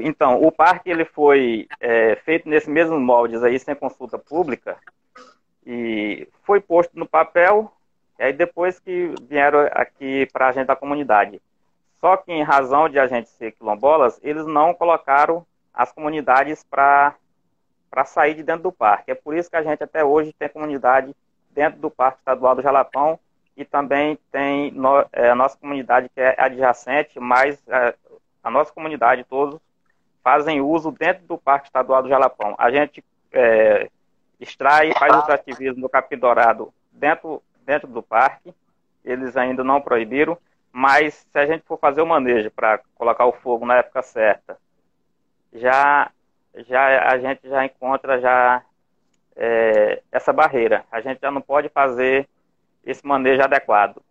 [SPEAKER 3] então, o parque ele foi é, feito nesses mesmos moldes aí, sem consulta pública, e foi posto no papel, e aí depois que vieram aqui para a gente da comunidade. Só que em razão de a gente ser quilombolas, eles não colocaram as comunidades para sair de dentro do parque. É por isso que a gente até hoje tem comunidade dentro do Parque Estadual do Jalapão e também tem no, é, a nossa comunidade que é adjacente, mas é, a nossa comunidade todos fazem uso dentro do Parque Estadual do Jalapão. A gente é, extrai e faz o ativismo do capim dourado dentro, dentro do parque, eles ainda não proibiram, mas se a gente for fazer o manejo para colocar o fogo na época certa, já, já a gente já encontra já é, essa barreira. A gente já não pode fazer esse manejo adequado.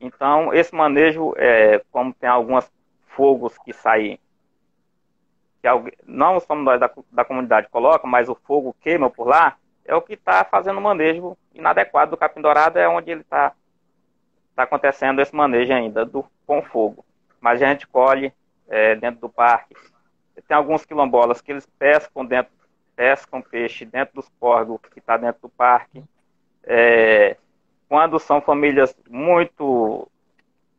[SPEAKER 3] Então, esse manejo, é, como tem alguns fogos que saem, que não somos nós da, da comunidade coloca, mas o fogo queima por lá, é o que está fazendo o manejo inadequado do capim dourado, é onde ele está tá acontecendo esse manejo ainda do, com fogo. Mas a gente colhe é, dentro do parque. Tem alguns quilombolas que eles pescam dentro, pescam peixe dentro dos córregos que está dentro do parque. É, quando são famílias muito,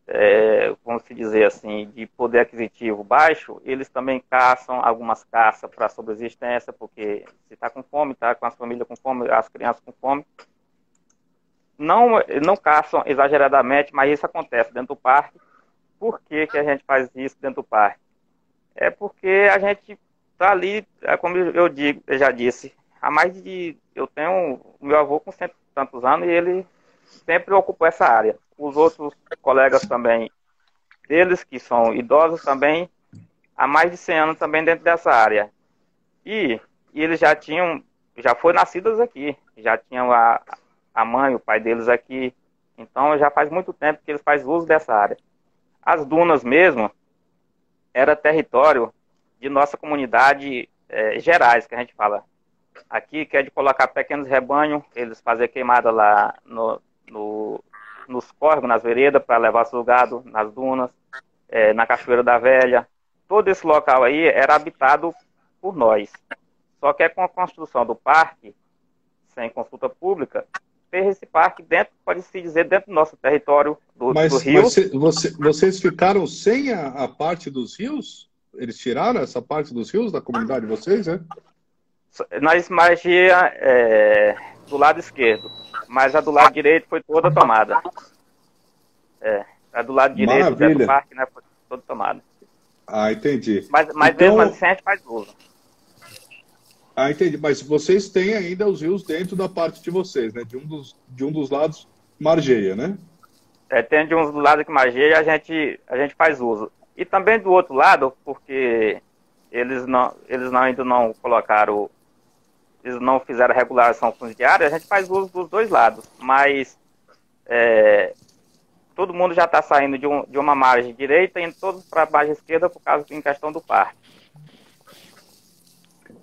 [SPEAKER 3] é, vamos se dizer assim, de poder aquisitivo baixo, eles também caçam algumas caças para subsistência, porque se está com fome, está com as famílias com fome, as crianças com fome. Não, não caçam exageradamente, mas isso acontece dentro do parque. Por que, que a gente faz isso dentro do parque? É porque a gente está ali, é como eu digo, eu já disse, há mais de. Eu tenho meu avô com cento e tantos anos e ele sempre ocupou essa área. Os outros colegas também, deles que são idosos também, há mais de 100 anos também dentro dessa área. E, e eles já tinham, já foram nascidos aqui, já tinham a, a mãe, o pai deles aqui. Então já faz muito tempo que eles fazem uso dessa área. As dunas mesmo, era território de nossa comunidade é, gerais, que a gente fala. Aqui, que é de colocar pequenos rebanhos, eles fazem queimada lá no, no, nos córregos, nas veredas, para levar seu gado nas dunas, é, na Cachoeira da Velha. Todo esse local aí era habitado por nós. Só que é com a construção do parque, sem consulta pública, fez esse parque dentro, pode-se dizer, dentro do nosso território do,
[SPEAKER 1] mas,
[SPEAKER 3] do rio.
[SPEAKER 1] Mas você, vocês ficaram sem a, a, parte dos rios? Eles tiraram essa parte dos rios da comunidade de vocês, né?
[SPEAKER 3] Nós magia é, do lado esquerdo mas a do lado direito foi toda tomada. É, a do lado direito do parque né, foi toda tomada.
[SPEAKER 1] Ah, entendi.
[SPEAKER 3] Mas, mas então... mesmo assim a gente faz uso.
[SPEAKER 1] Ah, entendi. Mas vocês têm ainda os rios dentro da parte de vocês, né? De um dos, de um dos lados margeia, né?
[SPEAKER 3] É, tem de um dos lados que margeia a gente, a gente faz uso. E também do outro lado, porque eles não, eles não, ainda não colocaram eles não fizeram regulação fundiária, a gente faz uso dos dois lados. Mas é, todo mundo já está saindo de, um, de, uma margem direita e indo todos para a margem esquerda por causa em questão do parque.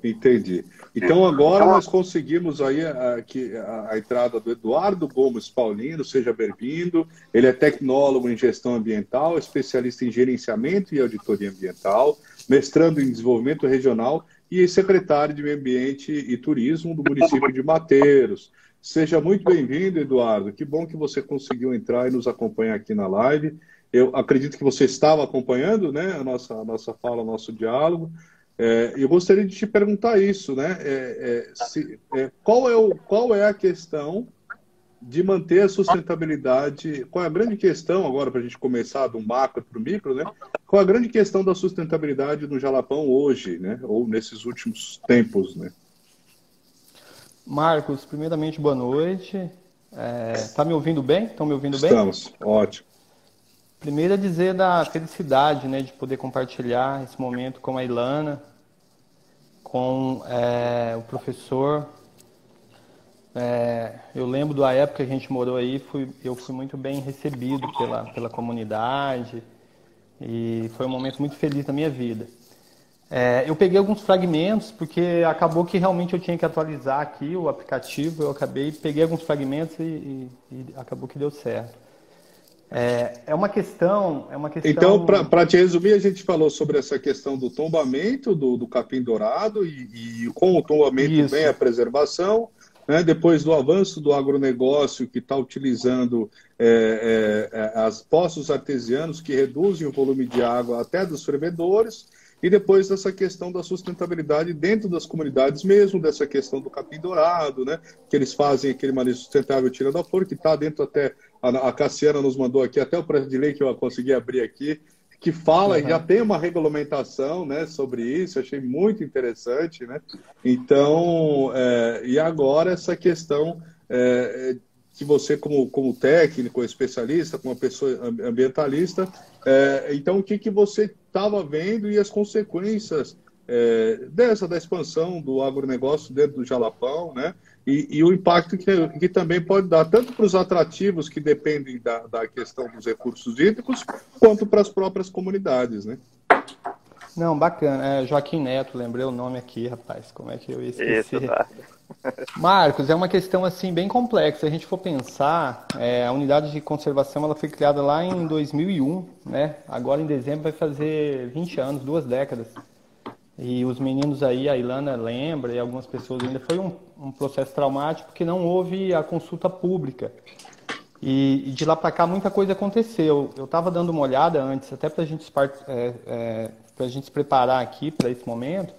[SPEAKER 1] Entendi. Então agora nós conseguimos aí a, a, a, entrada do Eduardo Gomes Paulino, seja bem-vindo. Ele é tecnólogo em gestão ambiental, especialista em gerenciamento e auditoria ambiental, mestrando em desenvolvimento regional e secretário de Meio Ambiente e Turismo do município de Mateiros. Seja muito bem-vindo, Eduardo. Que bom que você conseguiu entrar e nos acompanhar aqui na live. Eu acredito que você estava acompanhando né, a, nossa, a nossa fala, o nosso diálogo. É, eu gostaria de te perguntar isso, né? É, é, se, é, qual, é o, qual é a questão de manter a sustentabilidade. Qual é a grande questão, agora, para a gente começar do macro para o micro, né? Qual é a grande questão da sustentabilidade no Jalapão hoje, né? Ou nesses últimos tempos, né?
[SPEAKER 5] Marcos, primeiramente, boa noite. Está é, me ouvindo bem? Estão me ouvindo bem?
[SPEAKER 1] Estamos, ótimo.
[SPEAKER 5] Primeiro é dizer da felicidade, né, de poder compartilhar esse momento com a Ilana, com é, o professor é, eu lembro da época que a gente morou aí, fui, eu fui muito bem recebido pela, pela comunidade e foi um momento muito feliz da minha vida. É, eu peguei alguns fragmentos, porque acabou que realmente eu tinha que atualizar aqui o aplicativo, eu acabei, peguei alguns fragmentos e, e, e acabou que deu certo. É, é, uma questão, é uma questão.
[SPEAKER 1] Então, para te resumir, a gente falou sobre essa questão do tombamento do, do capim dourado e, e com o tombamento Isso. vem a preservação né, depois do avanço do agronegócio que está utilizando é, é, é, as poços artesianos que reduzem o volume de água até dos fervedores, e depois dessa questão da sustentabilidade dentro das comunidades mesmo, dessa questão do capim dourado, né, que eles fazem aquele manejo sustentável tirando a flor, que está dentro até, a, a Cassiana nos mandou aqui, até o projeto de lei que eu consegui abrir aqui, que fala, uhum. já tem uma regulamentação né, sobre isso, achei muito interessante. Né? Então, é, e agora essa questão é, que você, como, como técnico, especialista, como pessoa ambientalista, é, então o que, que você estava vendo e as consequências é, dessa, da expansão do agronegócio dentro do Jalapão, né? E, e o impacto que, que, também pode dar, tanto para os atrativos que dependem da, da questão dos recursos hídricos, quanto para as próprias comunidades, né?
[SPEAKER 5] Não, bacana. É, Joaquim Neto, lembrei o nome aqui, rapaz. Como é que eu ia esquecer? Isso, tá. Marcos, é uma questão assim bem complexa. Se a gente for pensar, é, a unidade de conservação ela foi criada lá em 2001, né? Agora em dezembro vai fazer 20 anos, duas décadas. E os meninos aí, a Ilana lembra, e algumas pessoas ainda, foi um, um processo traumático porque não houve a consulta pública. E, e de lá para cá muita coisa aconteceu. Eu estava dando uma olhada antes, até para é, é, a gente se preparar aqui para esse momento,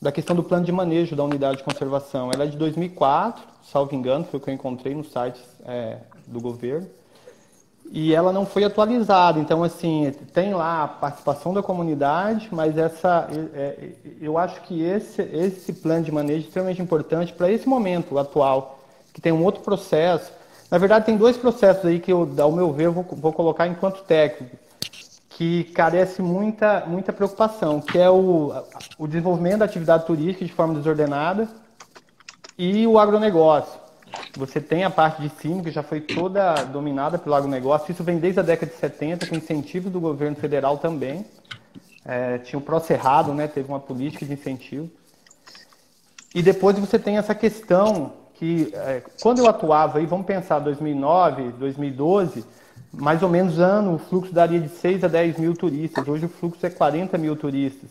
[SPEAKER 5] da questão do plano de manejo da unidade de conservação. Ela é de 2004, salvo engano, foi o que eu encontrei no site é, do governo. E ela não foi atualizada. Então, assim, tem lá a participação da comunidade, mas essa, é, é eu acho que esse, esse plano de manejo é extremamente importante para esse momento atual, que tem um outro processo. Na verdade, tem dois processos aí que, eu, ao meu ver, eu vou, vou colocar enquanto técnico que carece muita, muita preocupação, que é o, o desenvolvimento da atividade turística de forma desordenada e o agronegócio. Você tem a parte de cima, que já foi toda dominada pelo agronegócio. Isso vem desde a década de 70, com incentivo do governo federal também. É, tinha o Pró-Cerrado, né, teve uma política de incentivo. E depois você tem essa questão que, é, quando eu atuava, aí, vamos pensar 2009, 2012, mais ou menos ano, o fluxo daria de 6 a 10 mil turistas. Hoje o fluxo é 40 mil turistas.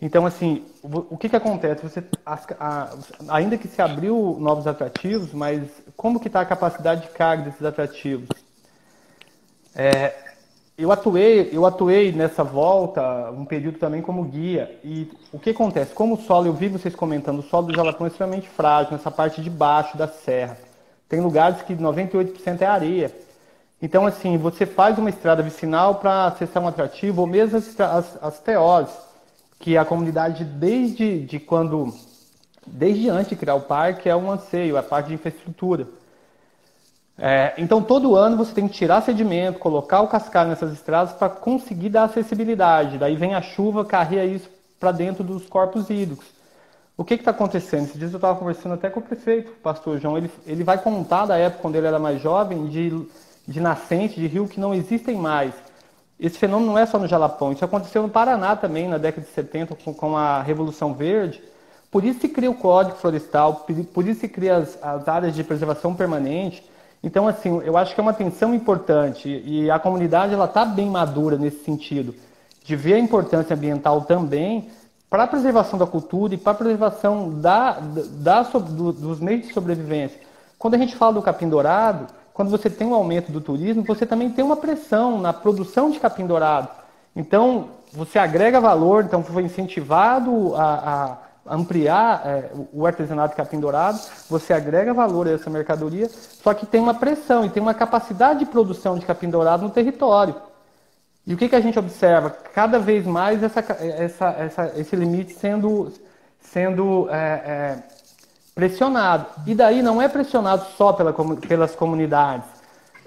[SPEAKER 5] Então, assim, o, que, que acontece? Você, as, a, ainda que se abriu novos atrativos, mas como que está a capacidade de carga desses atrativos? É, eu atuei, eu atuei nessa volta um período também como guia. E o que acontece? Como o solo, eu vi vocês comentando, o solo do Jalapão é extremamente frágil, nessa parte de baixo da serra. Tem lugares que 98% é areia. Então, assim, você faz uma estrada vicinal para acessar um atrativo, ou mesmo as, as, as TOs, que a comunidade, desde de quando, desde antes de criar o parque, é um anseio, a parte de infraestrutura. É, então, todo ano você tem que tirar sedimento, colocar o cascalho nessas estradas para conseguir dar acessibilidade. Daí vem a chuva, carrega isso para dentro dos corpos hídricos. O que está acontecendo? Esses dias eu estava conversando até com o prefeito, o pastor João. Ele, ele vai contar da época, quando ele era mais jovem, de de nascente de rio que não existem mais. Esse fenômeno não é só no Jalapão, isso aconteceu no Paraná também, na década de 70, com, com a Revolução Verde. Por isso se cria o Código Florestal, por isso se cria as, as áreas de preservação permanente. Então, assim, eu acho que é uma atenção importante e a comunidade ela está bem madura nesse sentido, de ver a importância ambiental também para a preservação da cultura e para a preservação da, da, da do, dos meios de sobrevivência. Quando a gente fala do capim dourado, quando você tem um aumento do turismo, você também tem uma pressão na produção de capim dourado. Então, você agrega valor, então foi incentivado a, a ampliar é, o artesanato de capim dourado, você agrega valor a essa mercadoria, só que tem uma pressão e tem uma capacidade de produção de capim dourado no território. E o que, que a gente observa? Cada vez mais essa, essa, essa, esse limite sendo, sendo é, é, pressionado. E daí não é pressionado só pela, pelas comunidades,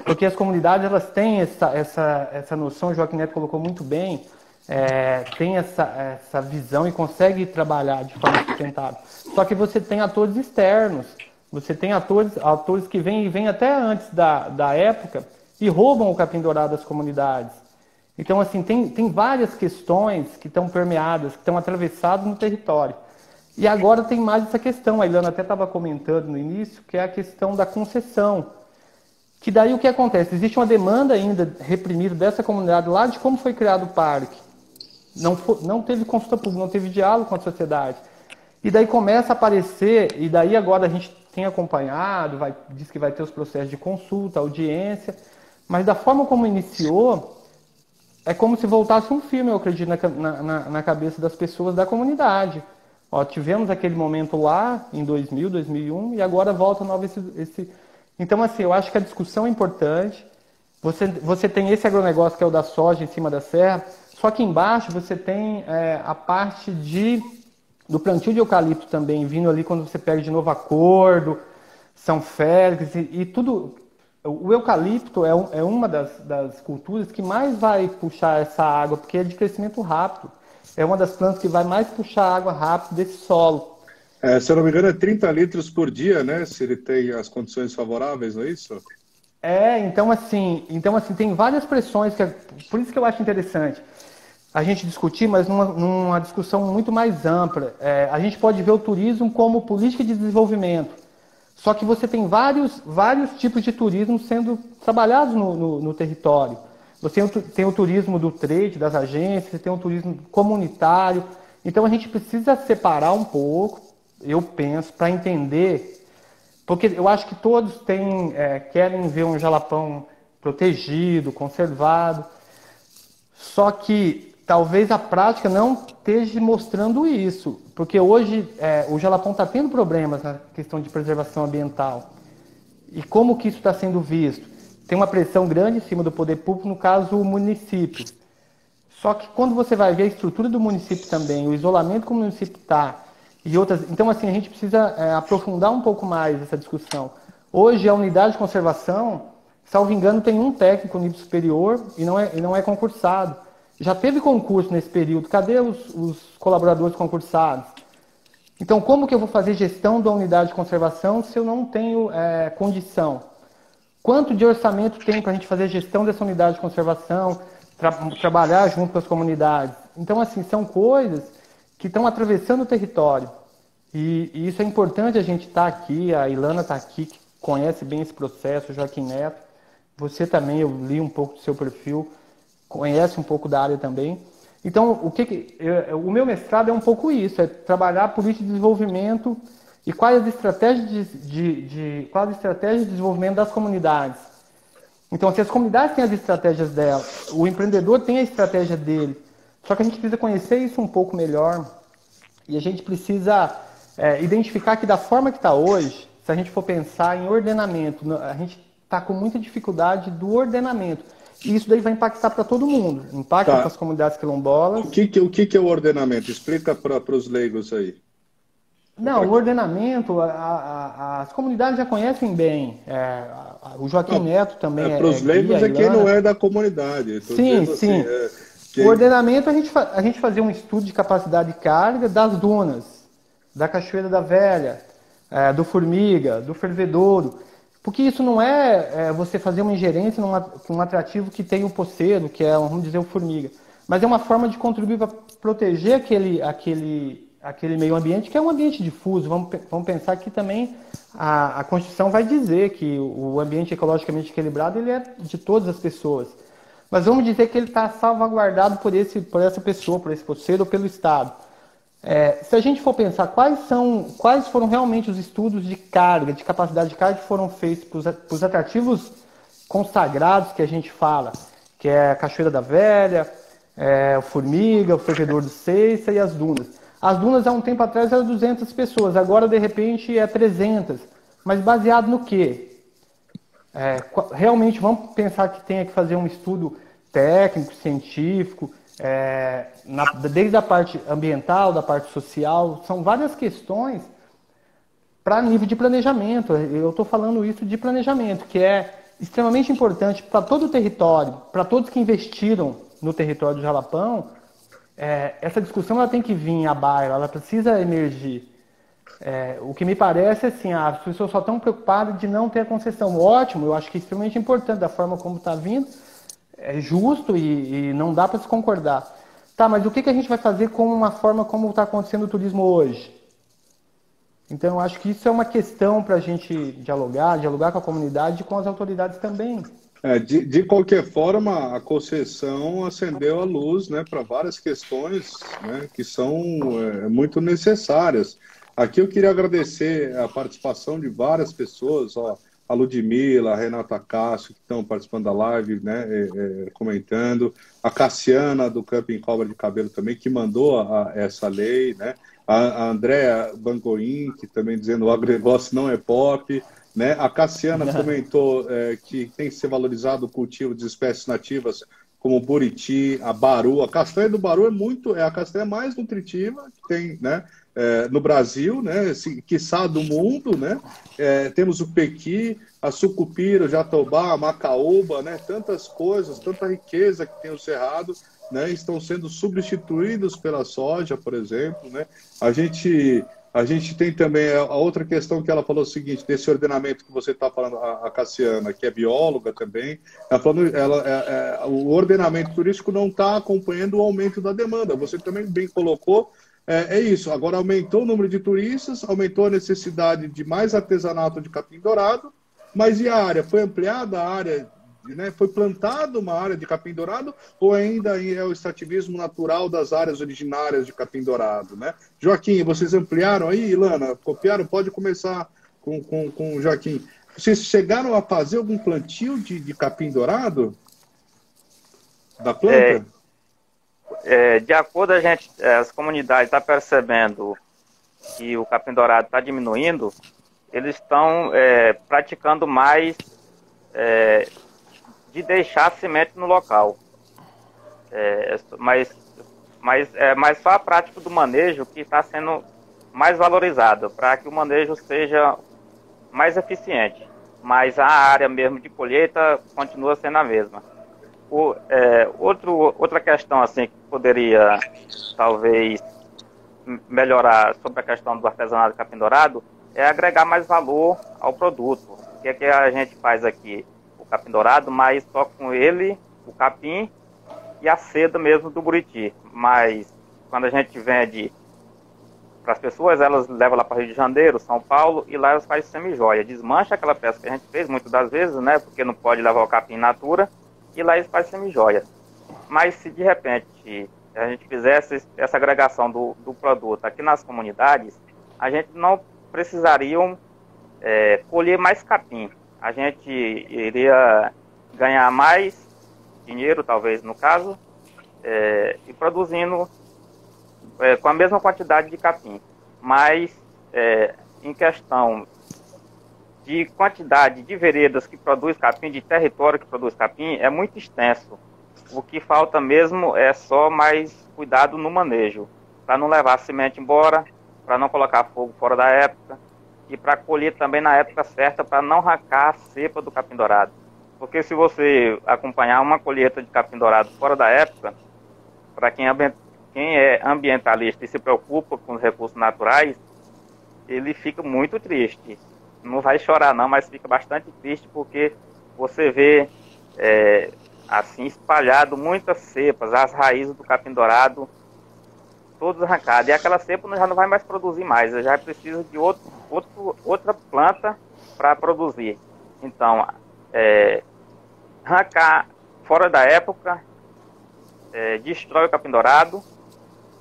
[SPEAKER 5] porque as comunidades elas têm essa, essa, essa noção, Joaquim Neto colocou muito bem, é, tem essa, essa visão e consegue trabalhar de forma sustentável. Só que você tem atores externos, você tem atores, atores que vêm, vêm até antes da, da época e roubam o capim dourado das comunidades. Então, assim, tem, tem várias questões que estão permeadas, que estão atravessadas no território. E agora tem mais essa questão, a Ilana até estava comentando no início, que é a questão da concessão. Que daí o que acontece? Existe uma demanda ainda reprimida dessa comunidade lá de como foi criado o parque. Não, foi, não teve consulta pública, não teve diálogo com a sociedade. E daí começa a aparecer, e daí agora a gente tem acompanhado, vai, diz que vai ter os processos de consulta, audiência, mas da forma como iniciou, é como se voltasse um filme, eu acredito, na, na, na cabeça das pessoas da comunidade. Ó, tivemos aquele momento lá em 2000, 2001 e agora volta novo esse, esse. Então, assim, eu acho que a discussão é importante. Você, você tem esse agronegócio que é o da soja em cima da serra, só que embaixo você tem é, a parte de, do plantio de eucalipto também, vindo ali quando você pega de novo acordo. São Félix e, e tudo. O eucalipto é, um, é uma das, das, culturas que mais vai puxar essa água, porque é de crescimento rápido. É uma das plantas que vai mais puxar água rápido desse solo.
[SPEAKER 1] É, se eu não me engano, é 30 litros por dia, né? Se ele tem as condições favoráveis, não é isso?
[SPEAKER 5] É, então assim, então assim, tem várias pressões, que por isso que eu acho interessante a gente discutir, mas numa, numa discussão muito mais ampla. É, a gente pode ver o turismo como política de desenvolvimento. Só que você tem vários, vários tipos de turismo sendo trabalhados no, no, no território. Você tem o turismo do trade, das agências, você tem o turismo comunitário. Então a gente precisa separar um pouco, eu penso, para entender, porque eu acho que todos têm, é, querem ver um jalapão protegido, conservado. Só que talvez a prática não esteja mostrando isso, porque hoje é, o Jalapão está tendo problemas na questão de preservação ambiental. E como que isso está sendo visto? Tem uma pressão grande em cima do poder público, no caso o município. Só que quando você vai ver a estrutura do município também, o isolamento que o município está, e outras. Então, assim, a gente precisa é, aprofundar um pouco mais essa discussão. Hoje, a unidade de conservação, salvo engano, tem um técnico nível superior e não é, e não é concursado. Já teve concurso nesse período, cadê os, os colaboradores concursados? Então, como que eu vou fazer gestão da unidade de conservação se eu não tenho é, condição? Quanto de orçamento tem para a gente fazer gestão dessa unidade de conservação, tra trabalhar junto com as comunidades? Então, assim, são coisas que estão atravessando o território. E, e isso é importante a gente estar tá aqui, a Ilana está aqui, que conhece bem esse processo, o Joaquim Neto. Você também, eu li um pouco do seu perfil conhece um pouco da área também. Então, o que, que eu, o meu mestrado é um pouco isso, é trabalhar política de desenvolvimento e quais as estratégias de, de, de, quais as estratégias de desenvolvimento das comunidades. Então, se as comunidades têm as estratégias delas, o empreendedor tem a estratégia dele. Só que a gente precisa conhecer isso um pouco melhor e a gente precisa é, identificar que da forma que está hoje, se a gente for pensar em ordenamento, a gente está com muita dificuldade do ordenamento. E isso daí vai impactar para todo mundo. Impacta tá. para as comunidades quilombolas.
[SPEAKER 1] O que, que, o que, que é o ordenamento? Explica para os leigos aí.
[SPEAKER 5] Não, o ordenamento, a, a, as comunidades já conhecem bem. É, o Joaquim não, Neto também
[SPEAKER 1] é. Para os é, leigos é quem não é da comunidade.
[SPEAKER 5] Sim, assim, sim. É, quem... O ordenamento, a gente, a gente fazia um estudo de capacidade de carga das dunas, da Cachoeira da Velha, é, do Formiga, do Fervedouro. Porque isso não é, é você fazer uma ingerência num um atrativo que tem o poceiro, que é, vamos dizer, o formiga. Mas é uma forma de contribuir para proteger aquele, aquele, aquele meio ambiente, que é um ambiente difuso. Vamos, vamos pensar que também a, a Constituição vai dizer que o ambiente ecologicamente equilibrado ele é de todas as pessoas. Mas vamos dizer que ele está salvaguardado por, esse, por essa pessoa, por esse poceiro ou pelo Estado. É, se a gente for pensar quais são, quais foram realmente os estudos de carga, de capacidade de carga que foram feitos para os atrativos consagrados que a gente fala, que é a Cachoeira da Velha, é, o Formiga, o Fervedor do Seiça e as Dunas. As Dunas há um tempo atrás eram 200 pessoas, agora de repente é 300. Mas baseado no quê? É, realmente vamos pensar que tenha que fazer um estudo técnico, científico, é, na, desde a parte ambiental, da parte social, são várias questões para nível de planejamento. Eu estou falando isso de planejamento, que é extremamente importante para todo o território, para todos que investiram no território do Jalapão. É, essa discussão ela tem que vir à baila, ela precisa emergir. É, o que me parece é assim, ah, as pessoas só estão preocupadas de não ter a concessão. Ótimo, eu acho que é extremamente importante da forma como está vindo, é justo e, e não dá para se concordar. Tá, mas o que, que a gente vai fazer com uma forma como está acontecendo o turismo hoje? Então, eu acho que isso é uma questão para a gente dialogar, dialogar com a comunidade e com as autoridades também.
[SPEAKER 1] É, de, de, qualquer forma, a concessão acendeu a luz né, para várias questões né, que são é, muito necessárias. Aqui eu queria agradecer a participação de várias pessoas. Ó, a Ludmila, a Renata Cássio, que estão participando da live, né, é, é, comentando, a Cassiana, do Camping Cobra de Cabelo também, que mandou a, a essa lei, né, a, a Andréa Bangoim, que também dizendo o agronegócio não é pop, né, a Cassiana comentou é, que tem que ser valorizado o cultivo de espécies nativas como o buriti, a baru. A castanha do baru é muito, é a castanha mais nutritiva que tem, né? é, no Brasil, né, quiçá do mundo, né? É, temos o pequi, a sucupira, o jatobá, a macaúba, né? Tantas coisas, tanta riqueza que tem o cerrado, né? Estão sendo substituídos pela soja, por exemplo, né? A gente a gente tem também a outra questão que ela falou o seguinte, desse ordenamento que você está falando, a, Cassiana, que é bióloga também, ela falou, ela, é, é, o ordenamento turístico não está acompanhando o aumento da demanda. Você também bem colocou é, é, isso. Agora aumentou o número de turistas, aumentou a necessidade de mais artesanato de capim dourado, mas e a área? Foi ampliada a área? Né? Foi plantada uma área de capim dourado ou ainda é o extrativismo natural das áreas originárias de capim dourado? Né? Joaquim, vocês ampliaram aí, Ilana? Copiaram? Pode começar com, com, com o Joaquim. Vocês chegaram a fazer algum plantio de, de capim dourado? Da planta? É
[SPEAKER 3] é, de acordo a gente, é, as comunidades estão tá percebendo que o capim dourado está diminuindo, eles estão é, praticando mais é, de deixar semente no local. É, mas, mas é mais só a prática do manejo que está sendo mais valorizada, para que o manejo seja mais eficiente. Mas a área mesmo de colheita continua sendo a mesma. O, é, outro, outra questão assim que poderia talvez melhorar sobre a questão do artesanato capim dourado é agregar mais valor ao produto. O que é que a gente faz aqui? Capim dourado, mas só com ele, o capim e a seda mesmo do buriti. Mas quando a gente vende para as pessoas, elas levam lá para Rio de Janeiro, São Paulo, e lá elas fazem semi-joia. Desmancha aquela peça que a gente fez muitas das vezes, né? Porque não pode levar o capim natura e lá eles fazem semi-joias. Mas se de repente a gente fizesse essa agregação do, do produto aqui nas comunidades, a gente não precisaria é, colher mais capim. A gente iria ganhar mais dinheiro, talvez no caso, é, e produzindo é, com a mesma quantidade de capim. Mas é, em questão de quantidade de veredas que produz capim, de território que produz capim, é muito extenso. O que falta mesmo é só mais cuidado no manejo, para não levar a semente embora, para não colocar fogo fora da época e para colher também na época certa para não arrancar a cepa do capim dourado. Porque se você acompanhar uma colheita de capim dourado fora da época, para quem, é, quem é ambientalista e se preocupa com os recursos naturais, ele fica muito triste não vai chorar não, mas fica bastante triste porque você vê é, assim espalhado muitas cepas, as raízes do capim dourado todas arrancadas. E aquela cepa já não vai mais produzir mais, já precisa de outro, outro, outra planta para produzir. Então, é, arrancar fora da época é, destrói o capim dourado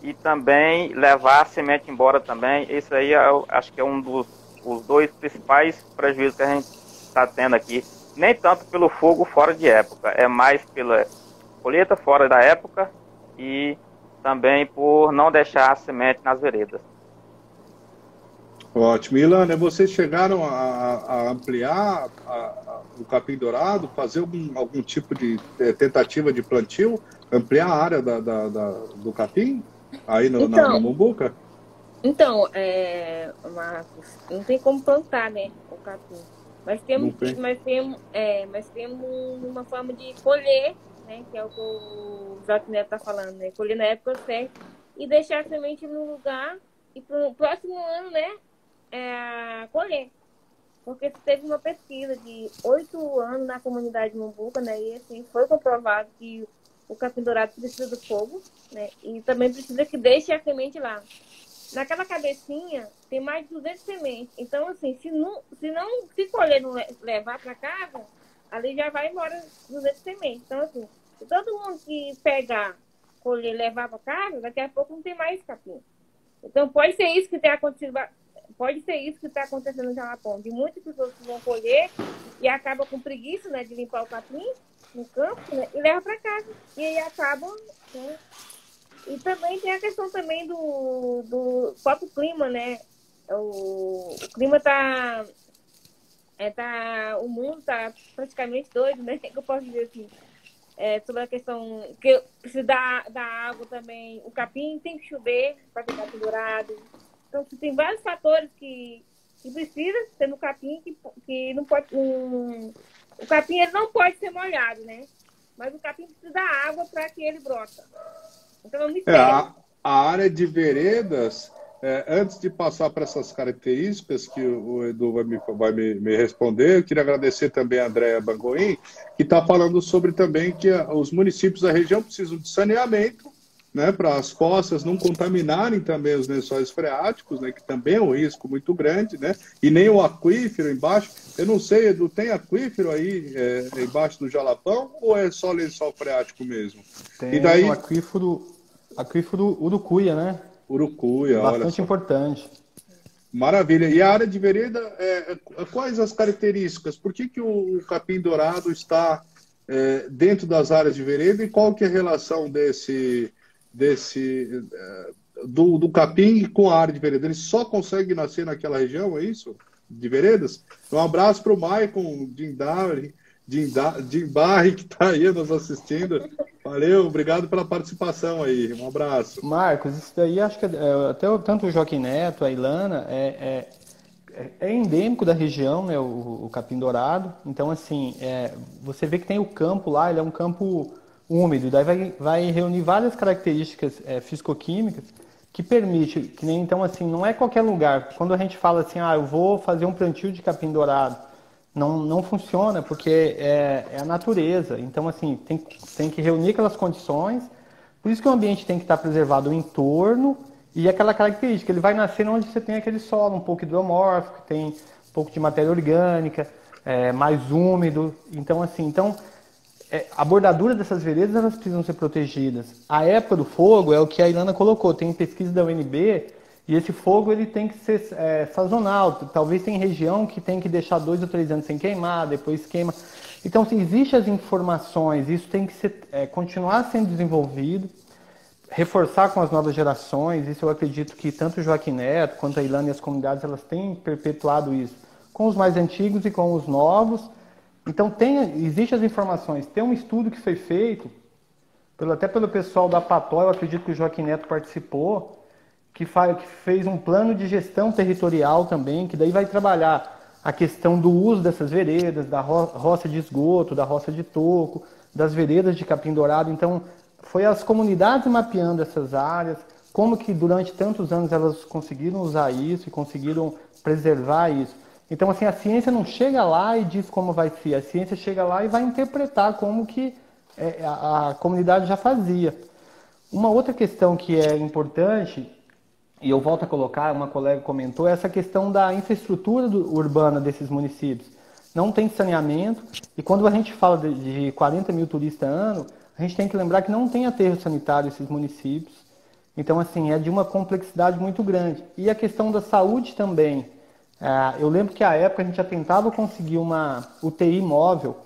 [SPEAKER 3] e também levar a semente embora também. Isso aí eu acho que é um dos os dois principais prejuízos que a gente está tendo aqui. Nem tanto pelo fogo fora de época, é mais pela colheita fora da época e também por não deixar a semente nas veredas.
[SPEAKER 1] Ótimo. Ilana, vocês chegaram a, a ampliar a, a, o capim dourado, fazer algum, algum tipo de é, tentativa de plantio, ampliar a área da, da, da do capim aí no, então, na, na Mumbuca?
[SPEAKER 4] Então, é, Marcos, não tem como plantar, né, o capim. Mas temos, mas temos, é, mas temos uma forma de colher, né, que é o que o Joaquim Neto está falando, né, colher na época certa e deixar a semente no lugar e para o próximo ano, né, é, colher. Porque teve uma pesquisa de oito anos na comunidade Mumbuca, né, e assim, foi comprovado que o capim dourado precisa do fogo, né, e também precisa que deixe a semente lá naquela cabecinha tem mais de 200 sementes. Então, assim, se não, se não se colher não levar para casa, ali já vai embora 200 sementes. Então, assim, se todo mundo que pegar, colher levar para casa, daqui a pouco não tem mais capim. Então, pode ser isso que tem acontecido. Pode ser isso que está acontecendo no Jalapão, de muitas pessoas que vão colher e acabam com preguiça né, de limpar o capim no campo né, e leva para casa. E aí acabam né, e também tem a questão também do, do próprio clima, né? O, o clima tá, é, tá. O mundo tá praticamente doido, né? Que eu posso dizer assim. É, sobre a questão que precisa dar, dar água também. O capim tem que chover para ficar pendurado. Então, tem vários fatores que, que precisa ter no capim que, que não pode. Um, o capim ele não pode ser molhado, né? Mas o capim precisa da água para que ele brota. Então, é,
[SPEAKER 1] é a, a área de veredas é, antes de passar para essas características que o Edu vai, me, vai me, me responder, eu queria agradecer também a Andréa Bangoim, que está falando sobre também que os municípios da região precisam de saneamento né, para as fossas não contaminarem também os lençóis freáticos, né, que também é um risco muito grande, né, e nem o aquífero embaixo. Eu não sei, Edu, tem aquífero aí é, embaixo do Jalapão ou é só lençol freático mesmo?
[SPEAKER 5] Tem e daí... o aquífero, aquífero Urucuia, né?
[SPEAKER 1] Urucuia,
[SPEAKER 5] Bastante importante.
[SPEAKER 1] Maravilha. E a área de vereda, é, é, quais as características? Por que, que o capim dourado está é, dentro das áreas de vereda e qual que é a relação desse, desse é, do, do capim com a área de vereda? Ele só consegue nascer naquela região, é isso? De veredas? Um abraço para o Maicon Dindari, Dindari, que está aí nos assistindo. Valeu, obrigado pela participação aí. Um abraço.
[SPEAKER 5] Marcos, isso daí acho que é, até tanto o Joaquim Neto, a Ilana, é, é, é endêmico da região, né, o, o capim dourado. Então, assim, é, você vê que tem o campo lá, ele é um campo úmido, daí vai, vai reunir várias características é, fisicoquímicas que permite, que nem então assim, não é qualquer lugar. Quando a gente fala assim, ah, eu vou fazer um plantio de capim dourado, não, não funciona, porque é, é, a natureza. Então, assim, tem, tem que reunir aquelas condições. Por isso que o ambiente tem que estar preservado o entorno e aquela característica. Ele vai nascer onde você tem aquele solo um pouco hidromórfico, tem um pouco de matéria orgânica, é, mais úmido. Então, assim, então, é, a bordadura dessas veredas elas precisam ser protegidas. A época do fogo é o que a Ilana colocou. Tem pesquisa da UNB e esse fogo ele tem que ser é, sazonal. Talvez tem região que tem que deixar dois ou três anos sem queimar, depois queima. Então, se existem as informações, isso tem que ser, é, continuar sendo desenvolvido, reforçar com as novas gerações. Isso eu acredito que tanto o Joaquim Neto quanto a Ilana e as comunidades elas têm perpetuado isso com os mais antigos e com os novos. Então, tem, existem as informações. Tem um estudo que foi feito, pelo, até pelo pessoal da Pató, eu acredito que o Joaquim Neto participou, que, faz, que fez um plano de gestão territorial também, que daí vai trabalhar a questão do uso dessas veredas, da ro roça de esgoto, da roça de toco, das veredas de capim dourado. Então, foi as comunidades mapeando essas áreas, como que durante tantos anos elas conseguiram usar isso e conseguiram preservar isso. Então, assim, a ciência não chega lá e diz como vai ser, a ciência chega lá e vai interpretar como que é, a, a comunidade já fazia. Uma outra questão que é importante e eu volto a colocar, uma colega comentou, essa questão da infraestrutura do, urbana desses municípios. Não tem saneamento, e quando a gente fala de, de 40 mil turistas ano, a gente tem que lembrar que não tem aterro sanitário esses municípios. Então, assim, é de uma complexidade muito grande. E a questão da saúde também. É, eu lembro que à época a gente já tentava conseguir uma UTI móvel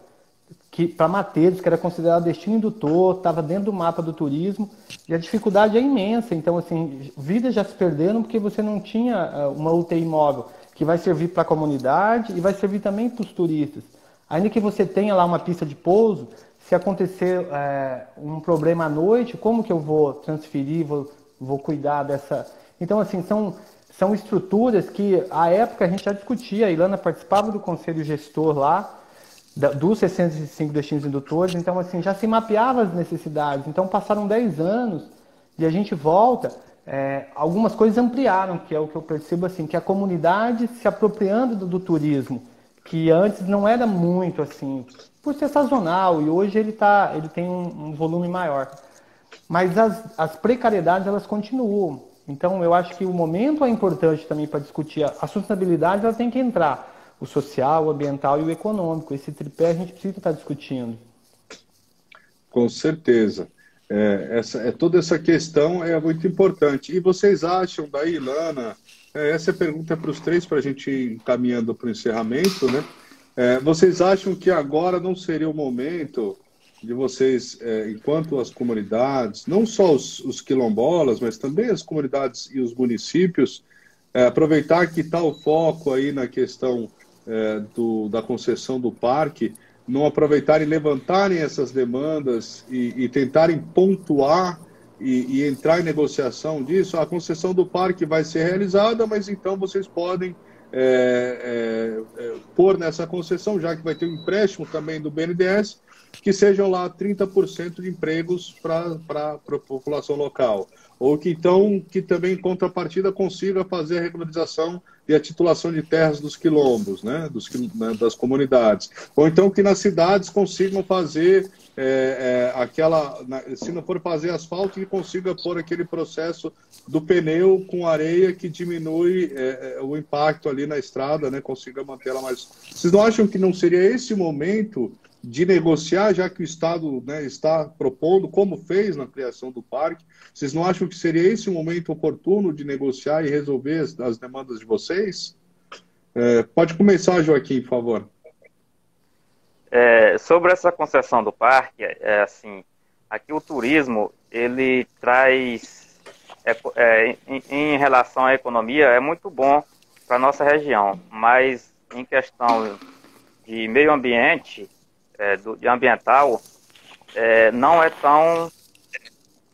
[SPEAKER 5] que para Mateiros, que era considerado destino indutor, estava dentro do mapa do turismo, e a dificuldade é imensa. Então, assim, vidas já se perderam porque você não tinha eh, uma UTI móvel que vai servir para a comunidade e vai servir também para os turistas. Ainda que você tenha lá uma pista de pouso, se acontecer é, um problema à noite, como que eu vou transferir, vou, vou cuidar dessa... Então, assim, são, são estruturas que, à época, a gente já discutia, a Ilana participava do conselho gestor lá, dos 65 destinos indutores, então assim, já se mapeava as necessidades. Então passaram 10 anos e a gente volta, é, algumas coisas ampliaram, que é o que eu percebo assim, que a comunidade se apropriando do, do turismo, que antes não era muito assim, por ser sazonal, e hoje ele, tá, ele tem um, um volume maior. Mas as, as precariedades elas continuam. Então eu acho que o momento é importante também para discutir a, a sustentabilidade, ela tem que entrar o social, o ambiental e o econômico. Esse tripé a gente precisa estar discutindo.
[SPEAKER 1] Com certeza. É, essa, é, toda essa questão é muito importante. E vocês acham daí, Lana, é, essa pergunta é para os três, para a gente ir caminhando para o encerramento, né? É, vocês acham que agora não seria o momento de vocês, é, enquanto as comunidades, não só os, os, quilombolas, mas também as comunidades e os municípios, é, aproveitar que está o foco aí na questão é, do, da concessão do parque não aproveitarem, levantarem essas demandas e, e tentarem pontuar e, e, entrar em negociação disso, a concessão do parque vai ser realizada, mas então vocês podem é, é, é, pôr nessa concessão, já que vai ter um empréstimo também do BNDES, que sejam lá 30% de empregos para a população local. Ou que então, que também em contrapartida consiga fazer a regularização e a titulação de terras dos quilombos, né, dos, né, das comunidades. Ou então que nas cidades consigam fazer é, é, aquela, se não for fazer asfalto, que consiga pôr aquele processo do pneu com areia que diminui é, é o impacto ali na estrada, né, consiga manter ela mais. Vocês não acham que não seria esse momento de negociar, já que o Estado né, está propondo, como fez na criação do parque. Vocês não acham que seria esse o momento oportuno de negociar e resolver as, as demandas de vocês? É, pode começar, Joaquim, por favor.
[SPEAKER 3] É, sobre essa concessão do parque, é assim, aqui o turismo ele traz, é, é, em, em, relação à economia, é muito bom para nossa região, mas em questão de meio ambiente, é, do, de ambiental é, não é tão,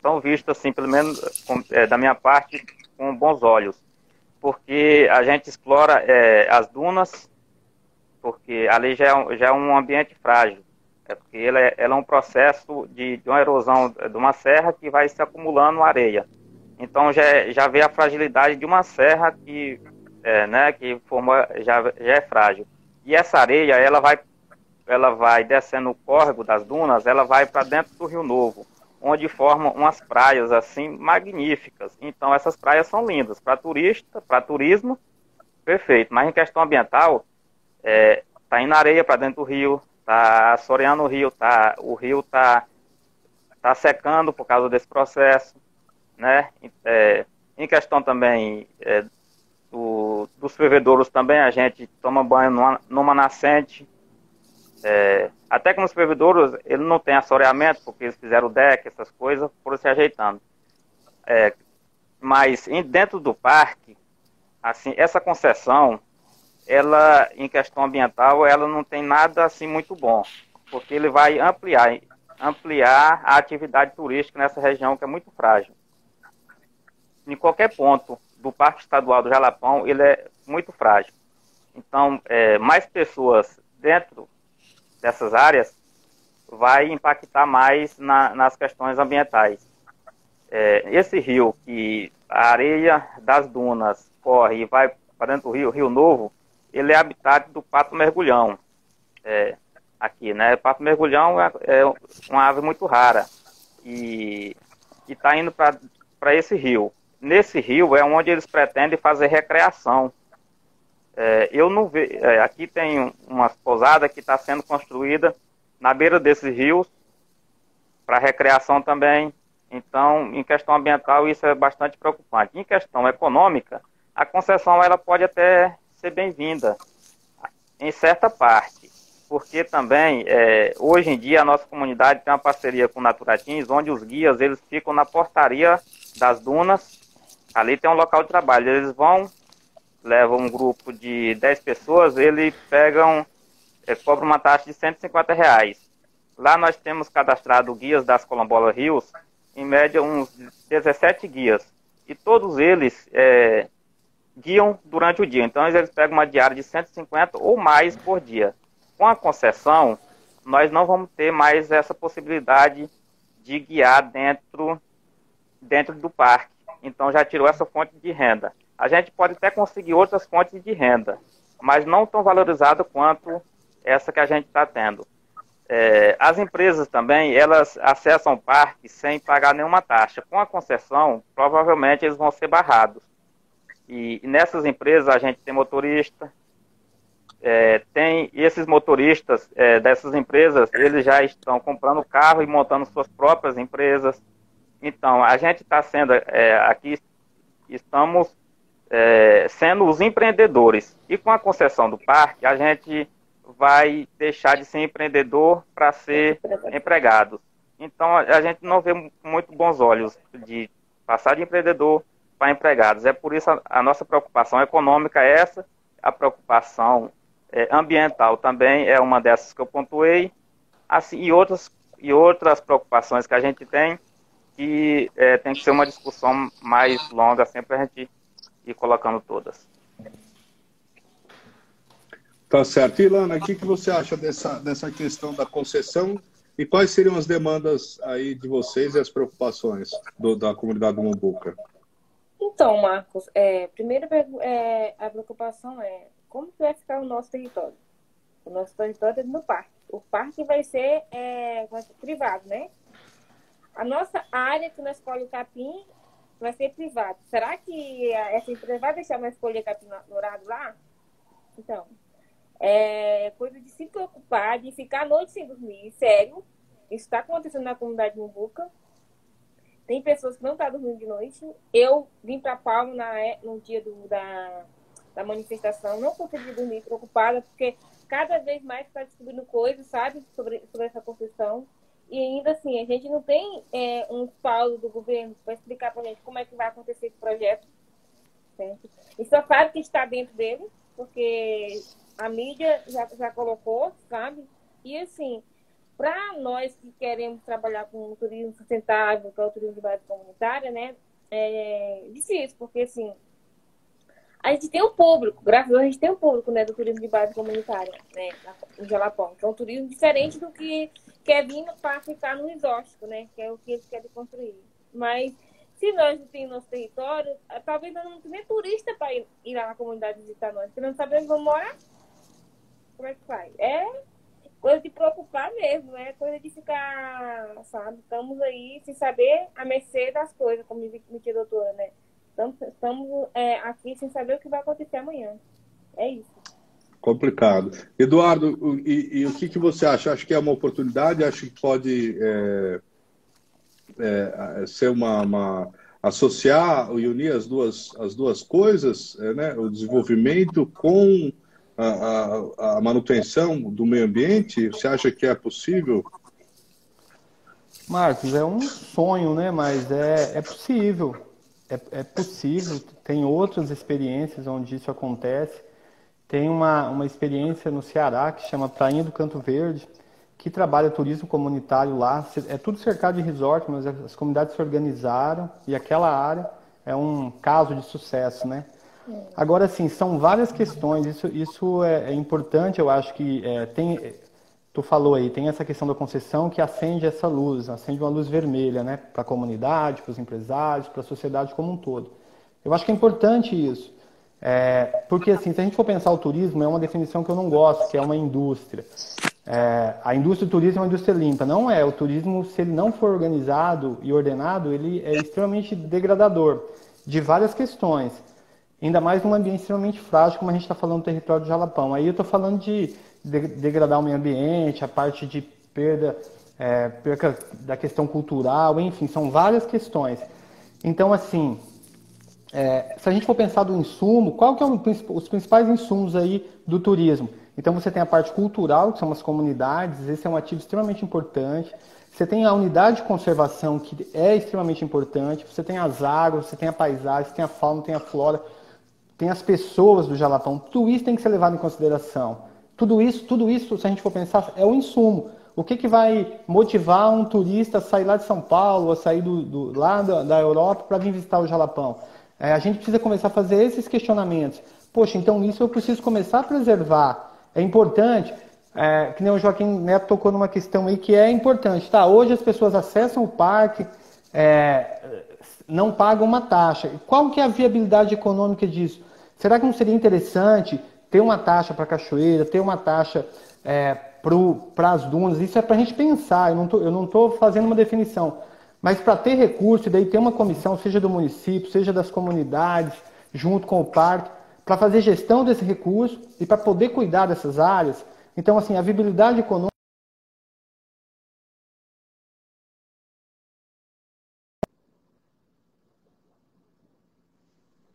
[SPEAKER 3] tão visto assim, pelo menos com, é, da minha parte, com bons olhos. Porque a gente explora é, as dunas, porque ali já é, já é um ambiente frágil. É porque ela é, ela é um processo de, de uma erosão de uma serra que vai se acumulando areia. Então já, já vê a fragilidade de uma serra que, é, né, que forma, já, já é frágil. E essa areia ela vai ela vai descendo o córrego das dunas, ela vai para dentro do Rio Novo, onde formam umas praias assim magníficas. Então essas praias são lindas para turista, para turismo, perfeito. Mas em questão ambiental, é, tá indo areia para dentro do rio, tá assoreando o rio, tá, o rio tá tá secando por causa desse processo, né? É, em questão também é, do, dos fervedouros também a gente toma banho numa, numa nascente, é, até que nos fervedouros ele não tem assoreamento, porque eles fizeram o deck, essas coisas, foram se ajeitando. É, mas em, dentro do parque, assim, essa concessão, ela, em questão ambiental, ela não tem nada assim muito bom, porque ele vai ampliar, ampliar a atividade turística nessa região que é muito frágil. Em qualquer ponto do Parque Estadual do Jalapão, ele é muito frágil. Então, é, mais pessoas dentro dessas áreas vai impactar mais na, nas questões ambientais. É, esse rio que a areia das dunas corre e vai para dentro do rio, Rio Novo, ele é habitat do pato mergulhão. É, aqui, né? Pato mergulhão é, é, uma ave muito rara e está indo para esse rio. Nesse rio é onde eles pretendem fazer recreação é, eu não vejo. É, aqui tem uma pousada que está sendo construída na beira desses rios para recreação também. Então, em questão ambiental, isso é bastante preocupante. Em questão econômica, a concessão ela pode até ser bem-vinda em certa parte, porque também é, hoje em dia a nossa comunidade tem uma parceria com Naturatins, onde os guias eles ficam na portaria das dunas. Ali tem um local de trabalho. Eles vão leva um grupo de 10 pessoas, ele pega um, ele cobra uma taxa de 150 reais. Lá nós temos cadastrado guias das Colombola Rios, em média uns 17 guias. E todos eles é, guiam durante o dia. Então eles pegam uma diária de 150 ou mais por dia. Com a concessão, nós não vamos ter mais essa possibilidade de guiar dentro, dentro do parque. Então já tirou essa fonte de renda a gente pode até conseguir outras fontes de renda, mas não tão valorizada quanto essa que a gente está tendo. É, as empresas também, elas acessam o parque sem pagar nenhuma taxa. Com a concessão, provavelmente eles vão ser barrados. E, e nessas empresas a gente tem motorista, é, tem esses motoristas é, dessas empresas, eles já estão comprando carro e montando suas próprias empresas. Então, a gente está sendo, é, aqui estamos é, sendo os empreendedores. E com a concessão do parque, a gente vai deixar de ser empreendedor para ser empregado. Então, a gente não vê muito bons olhos de passar de empreendedor para empregados. É por isso a, a nossa preocupação econômica é essa, a preocupação é, ambiental também é uma dessas que eu pontuei, assim, e outras, e outras preocupações que a gente tem que é, tem que ser uma discussão mais longa, sempre para a gente ir colocando todas.
[SPEAKER 1] Tá certo. Ilana, o que, que você acha dessa, dessa questão da concessão e quais seriam as demandas aí de vocês e as preocupações do, da comunidade do Mumbuca?
[SPEAKER 4] Então, Marcos, é, primeiro é, a preocupação é como vai ficar o nosso território. O nosso território é no parque. O parque vai ser, é, vai ser privado, né? A nossa área que nós escolhe o capim vai ser privada. Será que essa empresa vai deixar nós escolher capim dourado lá? Então, é coisa de se preocupar, de ficar a noite sem dormir, sério. Isso está acontecendo na comunidade de Mumbuca. Tem pessoas que não estão tá dormindo de noite. Eu vim para Palma na, no dia do, da, da manifestação, não consegui dormir, preocupada, porque cada vez mais está descobrindo coisas, sabe, sobre, sobre essa construção. E ainda assim, a gente não tem é, um espaldo do governo para explicar para a gente como é que vai acontecer esse projeto. Certo? E só sabe que está dentro dele, porque a mídia já, já colocou, sabe? E assim, para nós que queremos trabalhar com o turismo sustentável, que é o turismo de base comunitária, né? É difícil, porque assim, a gente tem um público, graças a Deus a gente tem um público né, do turismo de base comunitária, né, no Jalapão, que é um turismo diferente do que quer vir para ficar no exótico, né, que é o que eles querem construir. Mas se nós não temos nosso território, talvez nós não tenhamos turista para ir, ir, lá na comunidade visitar nós, porque não sabemos vamos morar como é que faz? É coisa de preocupar mesmo, é coisa de ficar, sabe? Estamos aí sem saber a mercê das coisas, como me a doutora, né? Estamos, estamos é, aqui sem saber o que vai acontecer amanhã. É isso.
[SPEAKER 1] Complicado. Eduardo, e, e o que, que você acha? Acho que é uma oportunidade? Acho que pode é, é, ser uma, uma, associar e unir as duas, as duas coisas, é, né? o desenvolvimento com a, a, manutenção do meio ambiente? Você acha que é possível?
[SPEAKER 5] Marcos, é um sonho, né? Mas é, é possível. É, é possível. Tem outras experiências onde isso acontece. Tem uma, uma experiência no Ceará que chama Prainha do Canto Verde, que trabalha turismo comunitário lá. É tudo cercado de resort, mas as comunidades se organizaram e aquela área é um caso de sucesso, né? Agora, sim, são várias questões. Isso, isso é, é importante, eu acho que é, tem. Tu falou aí, tem essa questão da concessão que acende essa luz, acende uma luz vermelha, né, para a comunidade, para os empresários, para a sociedade como um todo. Eu acho que é importante isso, é, porque assim, se a gente for pensar o turismo, é uma definição que eu não gosto, que é uma indústria. É, a indústria do turismo é uma indústria limpa. Não é. O turismo, se ele não for organizado e ordenado, ele é extremamente degradador de várias questões. Ainda mais num ambiente extremamente frágil, como a gente está falando do território do Jalapão. Aí eu estou falando de degradar o meio ambiente, a parte de perda, é, perda da questão cultural, enfim, são várias questões. Então, assim, é, se a gente for pensar do insumo, qual que é os principais insumos aí do turismo? Então você tem a parte cultural, que são as comunidades, esse é um ativo extremamente importante. Você tem a unidade de conservação, que é extremamente importante. Você tem as águas, você tem a paisagem, você tem a fauna, tem a flora tem as pessoas do Jalapão, tudo isso tem que ser levado em consideração. Tudo isso, tudo isso, se a gente for pensar, é o insumo. O que, que vai motivar um turista a sair lá de São Paulo, a sair do, do lá da, da Europa para vir visitar o Jalapão? É, a gente precisa começar a fazer esses questionamentos. Poxa, então isso eu preciso começar a preservar. É importante, é, que nem o Joaquim Neto tocou numa questão aí que é importante. Tá, hoje as pessoas acessam o parque, é, não pagam uma taxa. Qual que é a viabilidade econômica disso? Será que não seria interessante ter uma taxa para a cachoeira, ter uma taxa é, para as dunas? Isso é para a gente pensar, eu não estou fazendo uma definição. Mas para ter recurso, e daí ter uma comissão, seja do município, seja das comunidades, junto com o parque, para fazer gestão desse recurso e para poder cuidar dessas áreas. Então, assim, a viabilidade econômica.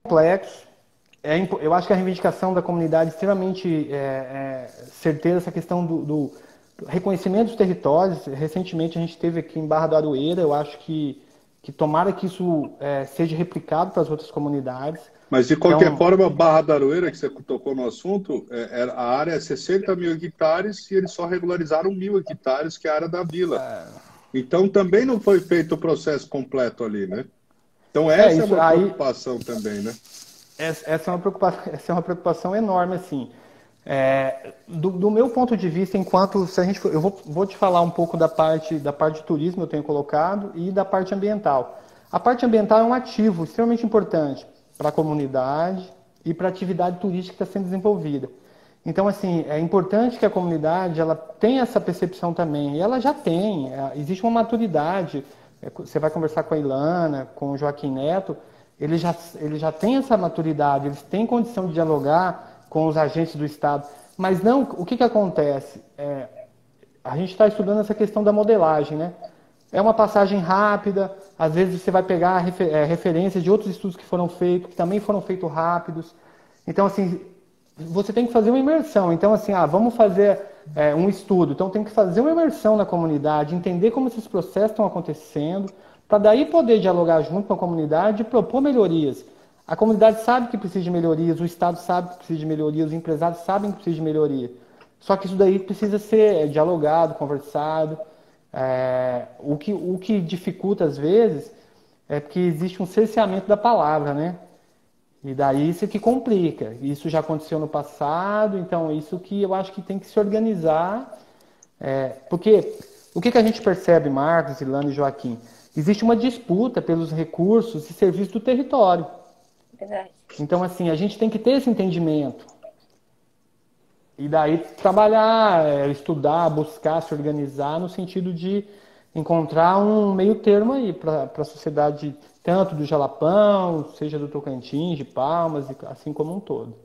[SPEAKER 5] complexo, é, eu acho que a reivindicação da comunidade é extremamente é, é, certeira essa questão do, do, reconhecimento dos territórios. Recentemente a gente teve aqui em Barra do Aroeira, eu acho que, que tomara que isso é, seja replicado para as outras comunidades.
[SPEAKER 1] Mas de qualquer então, forma, Barra do Aroeira, que você tocou no assunto, é, é, a área é 60 mil hectares e eles só regularizaram mil hectares, que é a área da vila. Então também não foi feito o processo completo ali, né? Então essa é, isso, é uma aí, preocupação também, né?
[SPEAKER 5] Essa, é uma preocupação, essa é uma preocupação enorme, assim. É, do, do, meu ponto de vista, enquanto se a gente for, eu vou, vou, te falar um pouco da parte da parte de turismo eu tenho colocado e da parte ambiental. A parte ambiental é um ativo extremamente importante para a comunidade e para a atividade turística que está sendo desenvolvida. Então, assim, é importante que a comunidade ela tenha essa percepção também. E ela já tem. É, existe uma maturidade. É, você vai conversar com a Ilana, com o Joaquim Neto, ele já, ele já tem essa maturidade, eles têm condição de dialogar com os agentes do Estado. Mas não, o que, que acontece? É, a gente está estudando essa questão da modelagem, né? É uma passagem rápida, às vezes você vai pegar refer, é, referências de outros estudos que foram feitos, que também foram feitos rápidos. Então, assim, você tem que fazer uma imersão. Então, assim, ah, vamos fazer é, um estudo. Então, tem que fazer uma imersão na comunidade, entender como esses processos estão acontecendo, para daí poder dialogar junto com a comunidade e propor melhorias. A comunidade sabe que precisa de melhorias, o Estado sabe que precisa de melhorias, os empresários sabem que precisa de melhoria. Só que isso daí precisa ser é, dialogado, conversado. É, o, que, o que dificulta às vezes é porque existe um cerceamento da palavra, né? E daí isso que complica. Isso já aconteceu no passado, então isso que eu acho que tem que se organizar. É, porque o que, que a gente percebe, Marcos, Ilana e Joaquim? Existe uma disputa pelos recursos e serviços do território. Verdade. Então, assim, a gente tem que ter esse entendimento. E daí trabalhar, é, estudar, buscar, se organizar no sentido de encontrar um meio termo aí para a sociedade, tanto do Jalapão, seja do Tocantins, de Palmas, assim como um todo.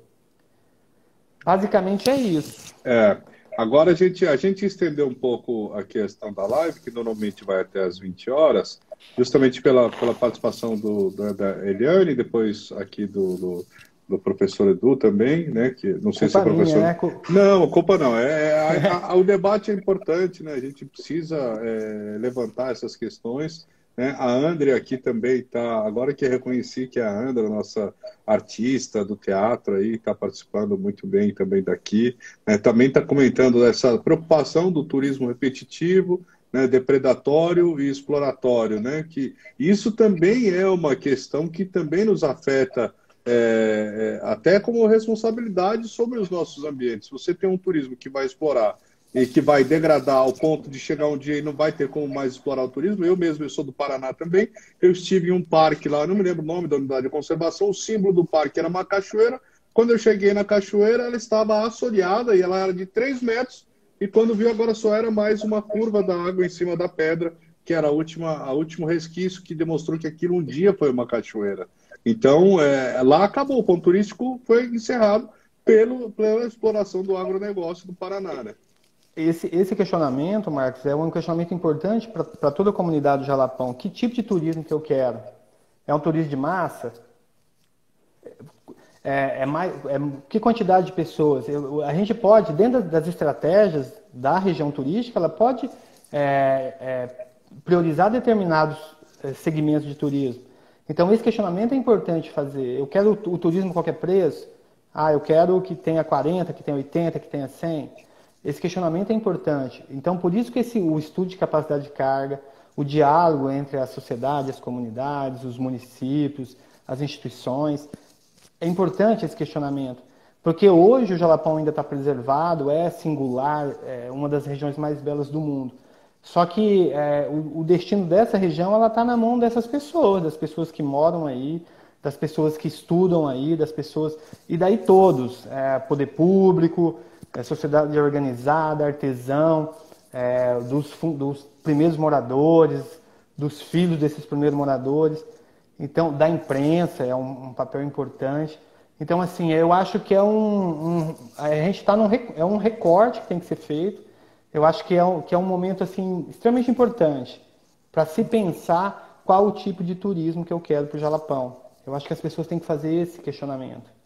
[SPEAKER 5] Basicamente é isso.
[SPEAKER 1] É, agora a gente, a gente estendeu um pouco a questão da live, que normalmente vai até as 20 horas justamente pela, pela participação do, da, da Eliane, depois aqui do, do, do, professor Edu também, né? Que não sei culpa se é professor. Minha, né? Não, culpa não. É, é a, a, o debate é importante, né? A gente precisa é, levantar essas questões. Né? A André aqui também está, agora que reconheci que a André, nossa artista do teatro aí, está participando muito bem também daqui. Né? Também está comentando essa preocupação do turismo repetitivo, né, depredatório e exploratório, né? Que isso também é uma questão que também nos afeta é, é, até como responsabilidade sobre os nossos ambientes. Você tem um turismo que vai explorar e que vai degradar ao ponto de chegar um dia e não vai ter como mais explorar o turismo. Eu mesmo, eu sou do Paraná também, eu estive em um parque lá, não me lembro o nome da unidade de conservação, o símbolo do parque era uma cachoeira. Quando eu cheguei na cachoeira, ela estava assoreada e ela era de 3 metros e quando viu, agora só era mais uma curva da água em cima da pedra, que era a última, a último resquício que demonstrou que aquilo um dia foi uma cachoeira. Então, é, lá acabou. O ponto turístico foi encerrado pelo, pela exploração do agronegócio do Paraná. Né?
[SPEAKER 5] Esse, esse questionamento, Marcos, é um questionamento importante para toda a comunidade do Jalapão. Que tipo de turismo que eu quero? É um turismo de massa? é, é mais, é, que quantidade de pessoas? Eu, a gente pode, dentro das estratégias da região turística, ela pode é, é priorizar determinados é, segmentos de turismo. Então, esse questionamento é importante fazer. Eu quero o, o turismo a qualquer preço? Ah, eu quero que tenha 40, que tenha 80, que tenha 100. Esse questionamento é importante. Então, por isso que esse, o estudo de capacidade de carga, o diálogo entre a sociedade, as comunidades, os municípios, as instituições, é importante esse questionamento, porque hoje o Jalapão ainda está preservado, é singular, é uma das regiões mais belas do mundo. Só que é, o, o, destino dessa região ela está na mão dessas pessoas, das pessoas que moram aí, das pessoas que estudam aí, das pessoas e daí todos, é, poder público, é, sociedade organizada, artesão, é, dos, dos primeiros moradores, dos filhos desses primeiros moradores. Então, da imprensa é um, um papel importante. Então, assim, eu acho que é um, um a gente está num é um recorte que tem que ser feito. Eu acho que é um, que é um momento assim extremamente importante para se pensar qual o tipo de turismo que eu quero para o Jalapão. Eu acho que as pessoas têm que fazer esse questionamento.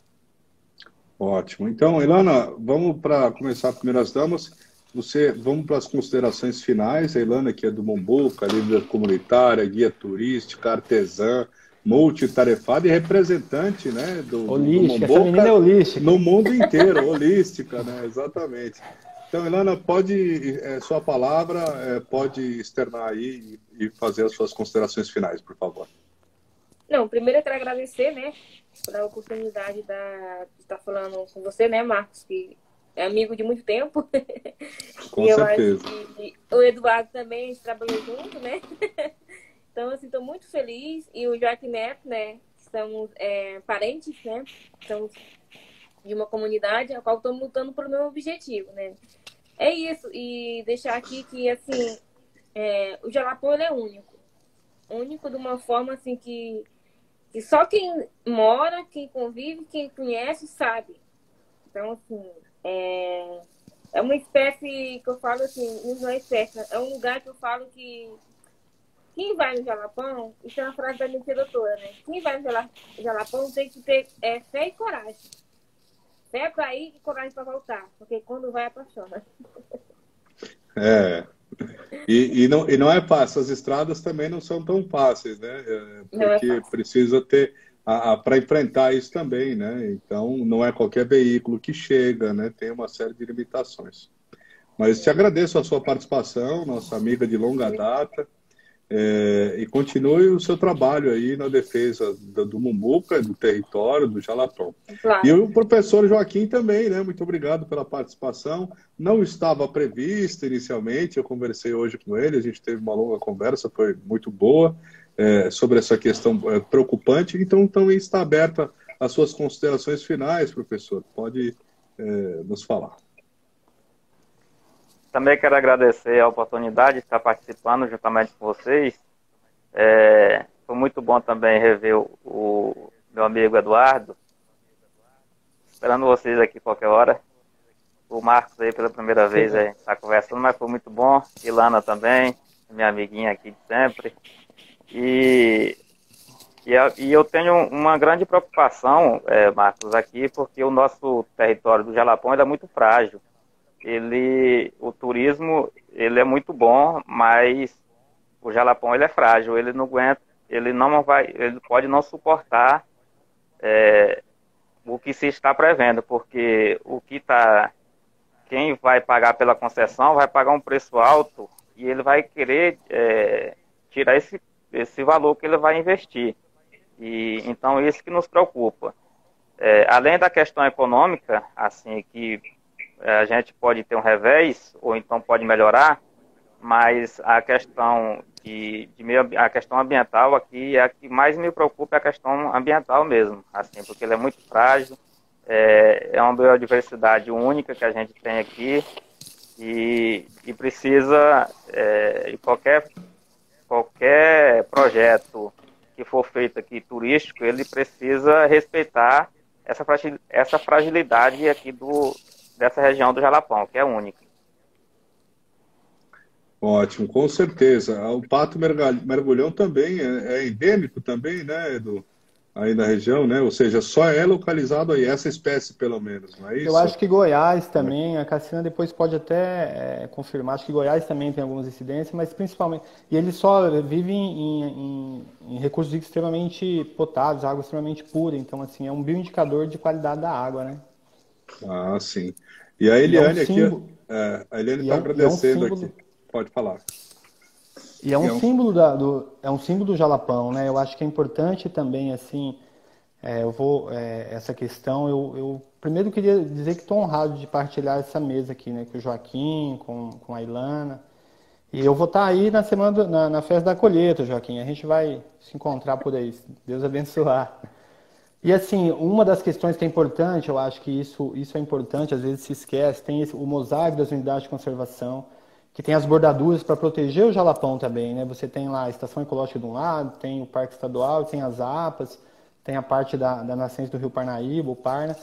[SPEAKER 1] Ótimo. Então, Ilana, vamos para começar primeiras damas. Você, vamos para as considerações finais. A Ilana, que é do Mombuca, líder comunitária, guia turística, artesã, multitarefada e representante né, do,
[SPEAKER 5] holística, do menina é holística.
[SPEAKER 1] no mundo inteiro, holística, né, exatamente. Então, Ilana, pode, é, sua palavra, é, pode externar aí e fazer as suas considerações finais, por favor.
[SPEAKER 4] Não, primeiro eu quero agradecer, né, pela oportunidade da, de estar falando com você, né, Marcos, que é amigo de muito tempo.
[SPEAKER 1] Com e certeza.
[SPEAKER 4] Que, o Eduardo também, a gente trabalhou junto, né? Então, assim, estou muito feliz. E o Joaquim Neto, né, estamos é, parentes, né? Estamos de uma comunidade a qual estamos lutando pelo mesmo objetivo, né? É isso. E deixar aqui que, assim, é, o Jalapão, é único. Único de uma forma, assim, que e só quem mora, quem convive, quem conhece, sabe. Então, assim, é, é uma espécie que eu falo assim, não é espécie, é um lugar que eu falo que quem vai no Jalapão, isso é uma frase da minha doutora, né? Quem vai no Jalapão tem que ter é, fé e coragem. Fé para ir e coragem para voltar, porque quando vai apaixona.
[SPEAKER 1] É, e, e, não, e não é fácil, as estradas também não são tão fáceis, né? É, porque é precisa ter para enfrentar isso também, né? Então não é qualquer veículo que chega, né? Tem uma série de limitações. Mas te agradeço a sua participação, nossa amiga de longa data. É, e continue o seu trabalho aí na defesa do, do Mumbuca, do território, do Jalapão. Claro. E o professor Joaquim também, né? Muito obrigado pela participação. Não estava previsto inicialmente, eu conversei hoje com ele, a gente teve uma longa conversa, foi muito boa, é, sobre essa questão é, preocupante. Então, também está aberta as suas considerações finais, professor. Pode é, nos falar.
[SPEAKER 3] Também quero agradecer a oportunidade de estar participando juntamente com vocês. É, foi muito bom também rever o, o, meu amigo Eduardo. Esperando vocês aqui qualquer hora. O Marcos aí pela primeira vez aí está conversando, mas foi muito bom. Ilana também, minha amiguinha aqui de sempre. E, e, eu tenho uma grande preocupação, é, Marcos, aqui, porque o nosso território do Jalapão é muito frágil ele, o turismo, ele é muito bom, mas o jalapão ele é frágil, ele não aguenta, ele não vai, ele pode não suportar é, o que se está prevendo, porque o que está, quem vai pagar pela concessão vai pagar um preço alto e ele vai querer é, tirar esse, esse valor que ele vai investir. E então isso que nos preocupa. É, além da questão econômica, assim que é, a gente pode ter um revés ou então pode melhorar, mas a questão de, de meio, a questão ambiental aqui é a que mais me preocupa é a questão ambiental mesmo, assim, porque ele é muito frágil, é, é uma biodiversidade única que a gente tem aqui e, e precisa é, qualquer qualquer projeto que for feito aqui turístico ele precisa respeitar essa essa fragilidade aqui do dessa região do Jalapão, que é única.
[SPEAKER 1] Ótimo, com certeza. O pato mergulhão também é, é endêmico também, né, Edu? Aí na região, né? Ou seja, só é localizado aí, essa espécie pelo menos, não é isso?
[SPEAKER 5] Eu acho que Goiás também, a Cassina depois pode até é, confirmar, acho que Goiás também tem algumas incidências, mas principalmente. E eles só vivem em, em, em recursos extremamente potáveis, água extremamente pura, então assim, é um bioindicador de qualidade da água, né?
[SPEAKER 1] Ah, sim. E a Eliane é um aqui, é, a Eliane está é, agradecendo é um símbolo... aqui. Pode falar.
[SPEAKER 5] E é um, um, símbolo da, do, é um símbolo do Jalapão, né? Eu acho que é importante também, assim, é, eu vou, é, essa questão, eu, eu primeiro queria dizer que estou honrado de partilhar essa mesa aqui, né? Com o Joaquim, com, com a Ilana. E eu vou estar tá aí na semana, na, na festa da colheita, Joaquim. A gente vai se encontrar por aí. Deus abençoar. E assim, uma das questões que é importante, eu acho que isso, isso é importante, às vezes se esquece, tem esse, o mosaico das unidades de conservação, que tem as bordaduras para proteger o jalapão também, né? Você tem lá a estação ecológica de um lado, tem o parque estadual, tem as APAS, tem a parte da, da nascente do rio Parnaíba, o Parna.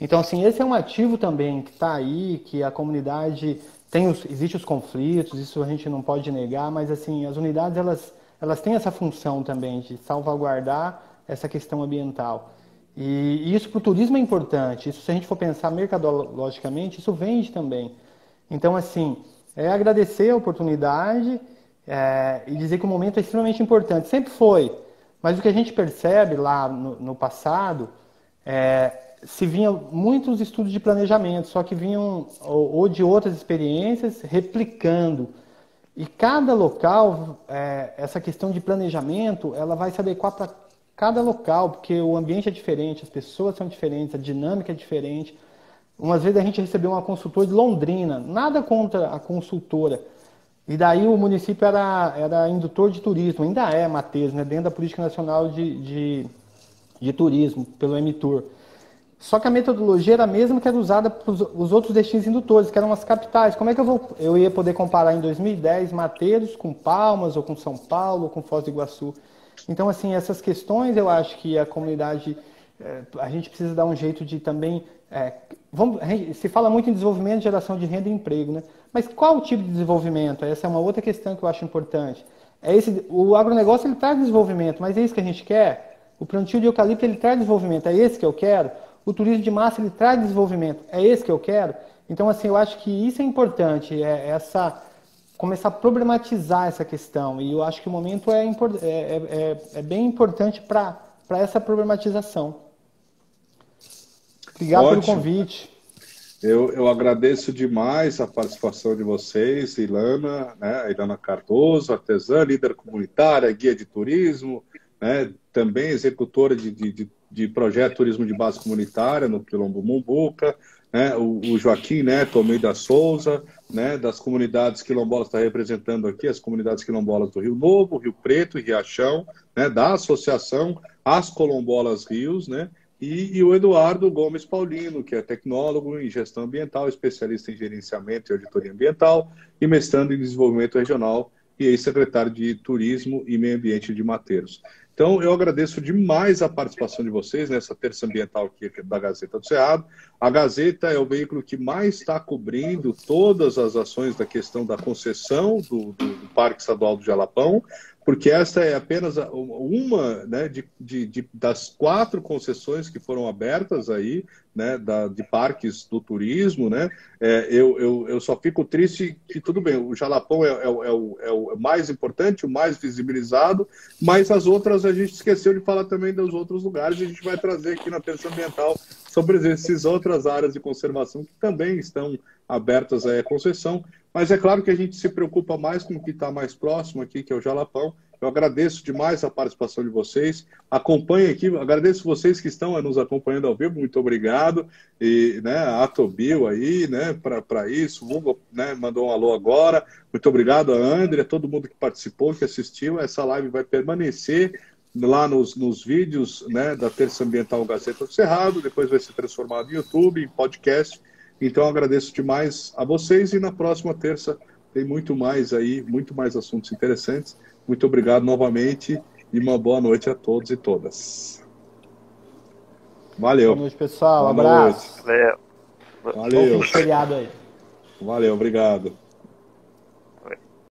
[SPEAKER 5] Então, assim, esse é um ativo também que está aí, que a comunidade tem os, existe os conflitos, isso a gente não pode negar, mas assim, as unidades elas, elas têm essa função também de salvaguardar essa questão ambiental. E, isso para o turismo é importante. Isso, se a gente for pensar mercadologicamente, isso vende também. Então, assim, é agradecer a oportunidade é, e dizer que o momento é extremamente importante. Sempre foi. Mas o que a gente percebe lá no, no passado, é, se vinham muitos estudos de planejamento, só que vinham ou, ou de outras experiências replicando. E cada local, é, essa questão de planejamento, ela vai se adequar para cada local, porque o ambiente é diferente, as pessoas são diferentes, a dinâmica é diferente. Umas vezes a gente recebeu uma consultora de Londrina, nada contra a consultora. E daí o município era, era indutor de turismo, ainda é, Matheus, né, dentro da Política Nacional de, de, de Turismo, pelo MTUR. Só que a metodologia era a mesma que era usada para os outros destinos indutores, que eram as capitais. Como é que eu, vou, eu ia poder comparar em 2010 Mateiros com Palmas, ou com São Paulo, ou com Foz do Iguaçu? Então, assim, essas questões eu acho que a comunidade, é, a gente precisa dar um jeito de também. É, vamos, se fala muito em desenvolvimento, geração de renda e emprego, né? Mas qual o tipo de desenvolvimento? Essa é uma outra questão que eu acho importante. É esse, o agronegócio ele traz desenvolvimento, mas é isso que a gente quer? O plantio de eucalipto ele traz desenvolvimento, é esse que eu quero? O turismo de massa ele traz desenvolvimento. É esse que eu quero? Então, assim, eu acho que isso é importante, é essa começar a problematizar essa questão. E eu acho que o momento é, é, é, é, é bem importante para essa problematização. Obrigado Ótimo. pelo convite.
[SPEAKER 1] Eu, eu agradeço demais a participação de vocês, Ilana, né, Ilana Cardoso, artesã, líder comunitária, guia de turismo, né, também executora de, de, de projeto Turismo de Base Comunitária no Quilombo Mumbuca, né, o, o, Joaquim Neto Almeida Souza, né, das comunidades quilombolas, está representando aqui as comunidades quilombolas do Rio Novo, Rio Preto e Riachão, né, da Associação As Colombolas Rios, né, e, e, o Eduardo Gomes Paulino, que é tecnólogo em gestão ambiental, especialista em gerenciamento e auditoria ambiental e mestrando em desenvolvimento regional e ex-secretário de Turismo e Meio Ambiente de Mateiros. Então, eu agradeço demais a participação de vocês nessa terça ambiental aqui da Gazeta do Cerrado. A Gazeta é o veículo que mais está cobrindo todas as ações da questão da concessão do, do, Parque Estadual do Jalapão, porque esta é apenas uma né, de, de, de, das quatro concessões que foram abertas aí, né, da, de parques do turismo, né, é, eu, eu, eu só fico triste que, tudo bem, o Jalapão é, é, é, o, é o mais importante, o mais visibilizado, mas as outras a gente esqueceu de falar também dos outros lugares, a gente vai trazer aqui na Terça Ambiental sobre essas outras áreas de conservação que também estão abertas à concessão, mas é claro que a gente se preocupa mais com o que está mais próximo aqui, que é o Jalapão. Eu agradeço demais a participação de vocês. Acompanhe aqui, agradeço vocês que estão nos acompanhando ao vivo, muito obrigado. E né, a Tobil aí, né, para isso, o Hugo né, mandou um alô agora. Muito obrigado a André, a todo mundo que participou, que assistiu. Essa live vai permanecer lá nos, nos vídeos né, da Terça Ambiental Gazeta do Cerrado, depois vai ser transformado em YouTube, em podcast então agradeço demais a vocês e na próxima terça tem muito mais aí, muito mais assuntos interessantes. Muito obrigado novamente e uma boa noite a todos e todas. Valeu.
[SPEAKER 5] Boa noite, pessoal. Um abraço.
[SPEAKER 3] Valeu.
[SPEAKER 1] Valeu.
[SPEAKER 5] Bom feriado aí.
[SPEAKER 1] Valeu, obrigado.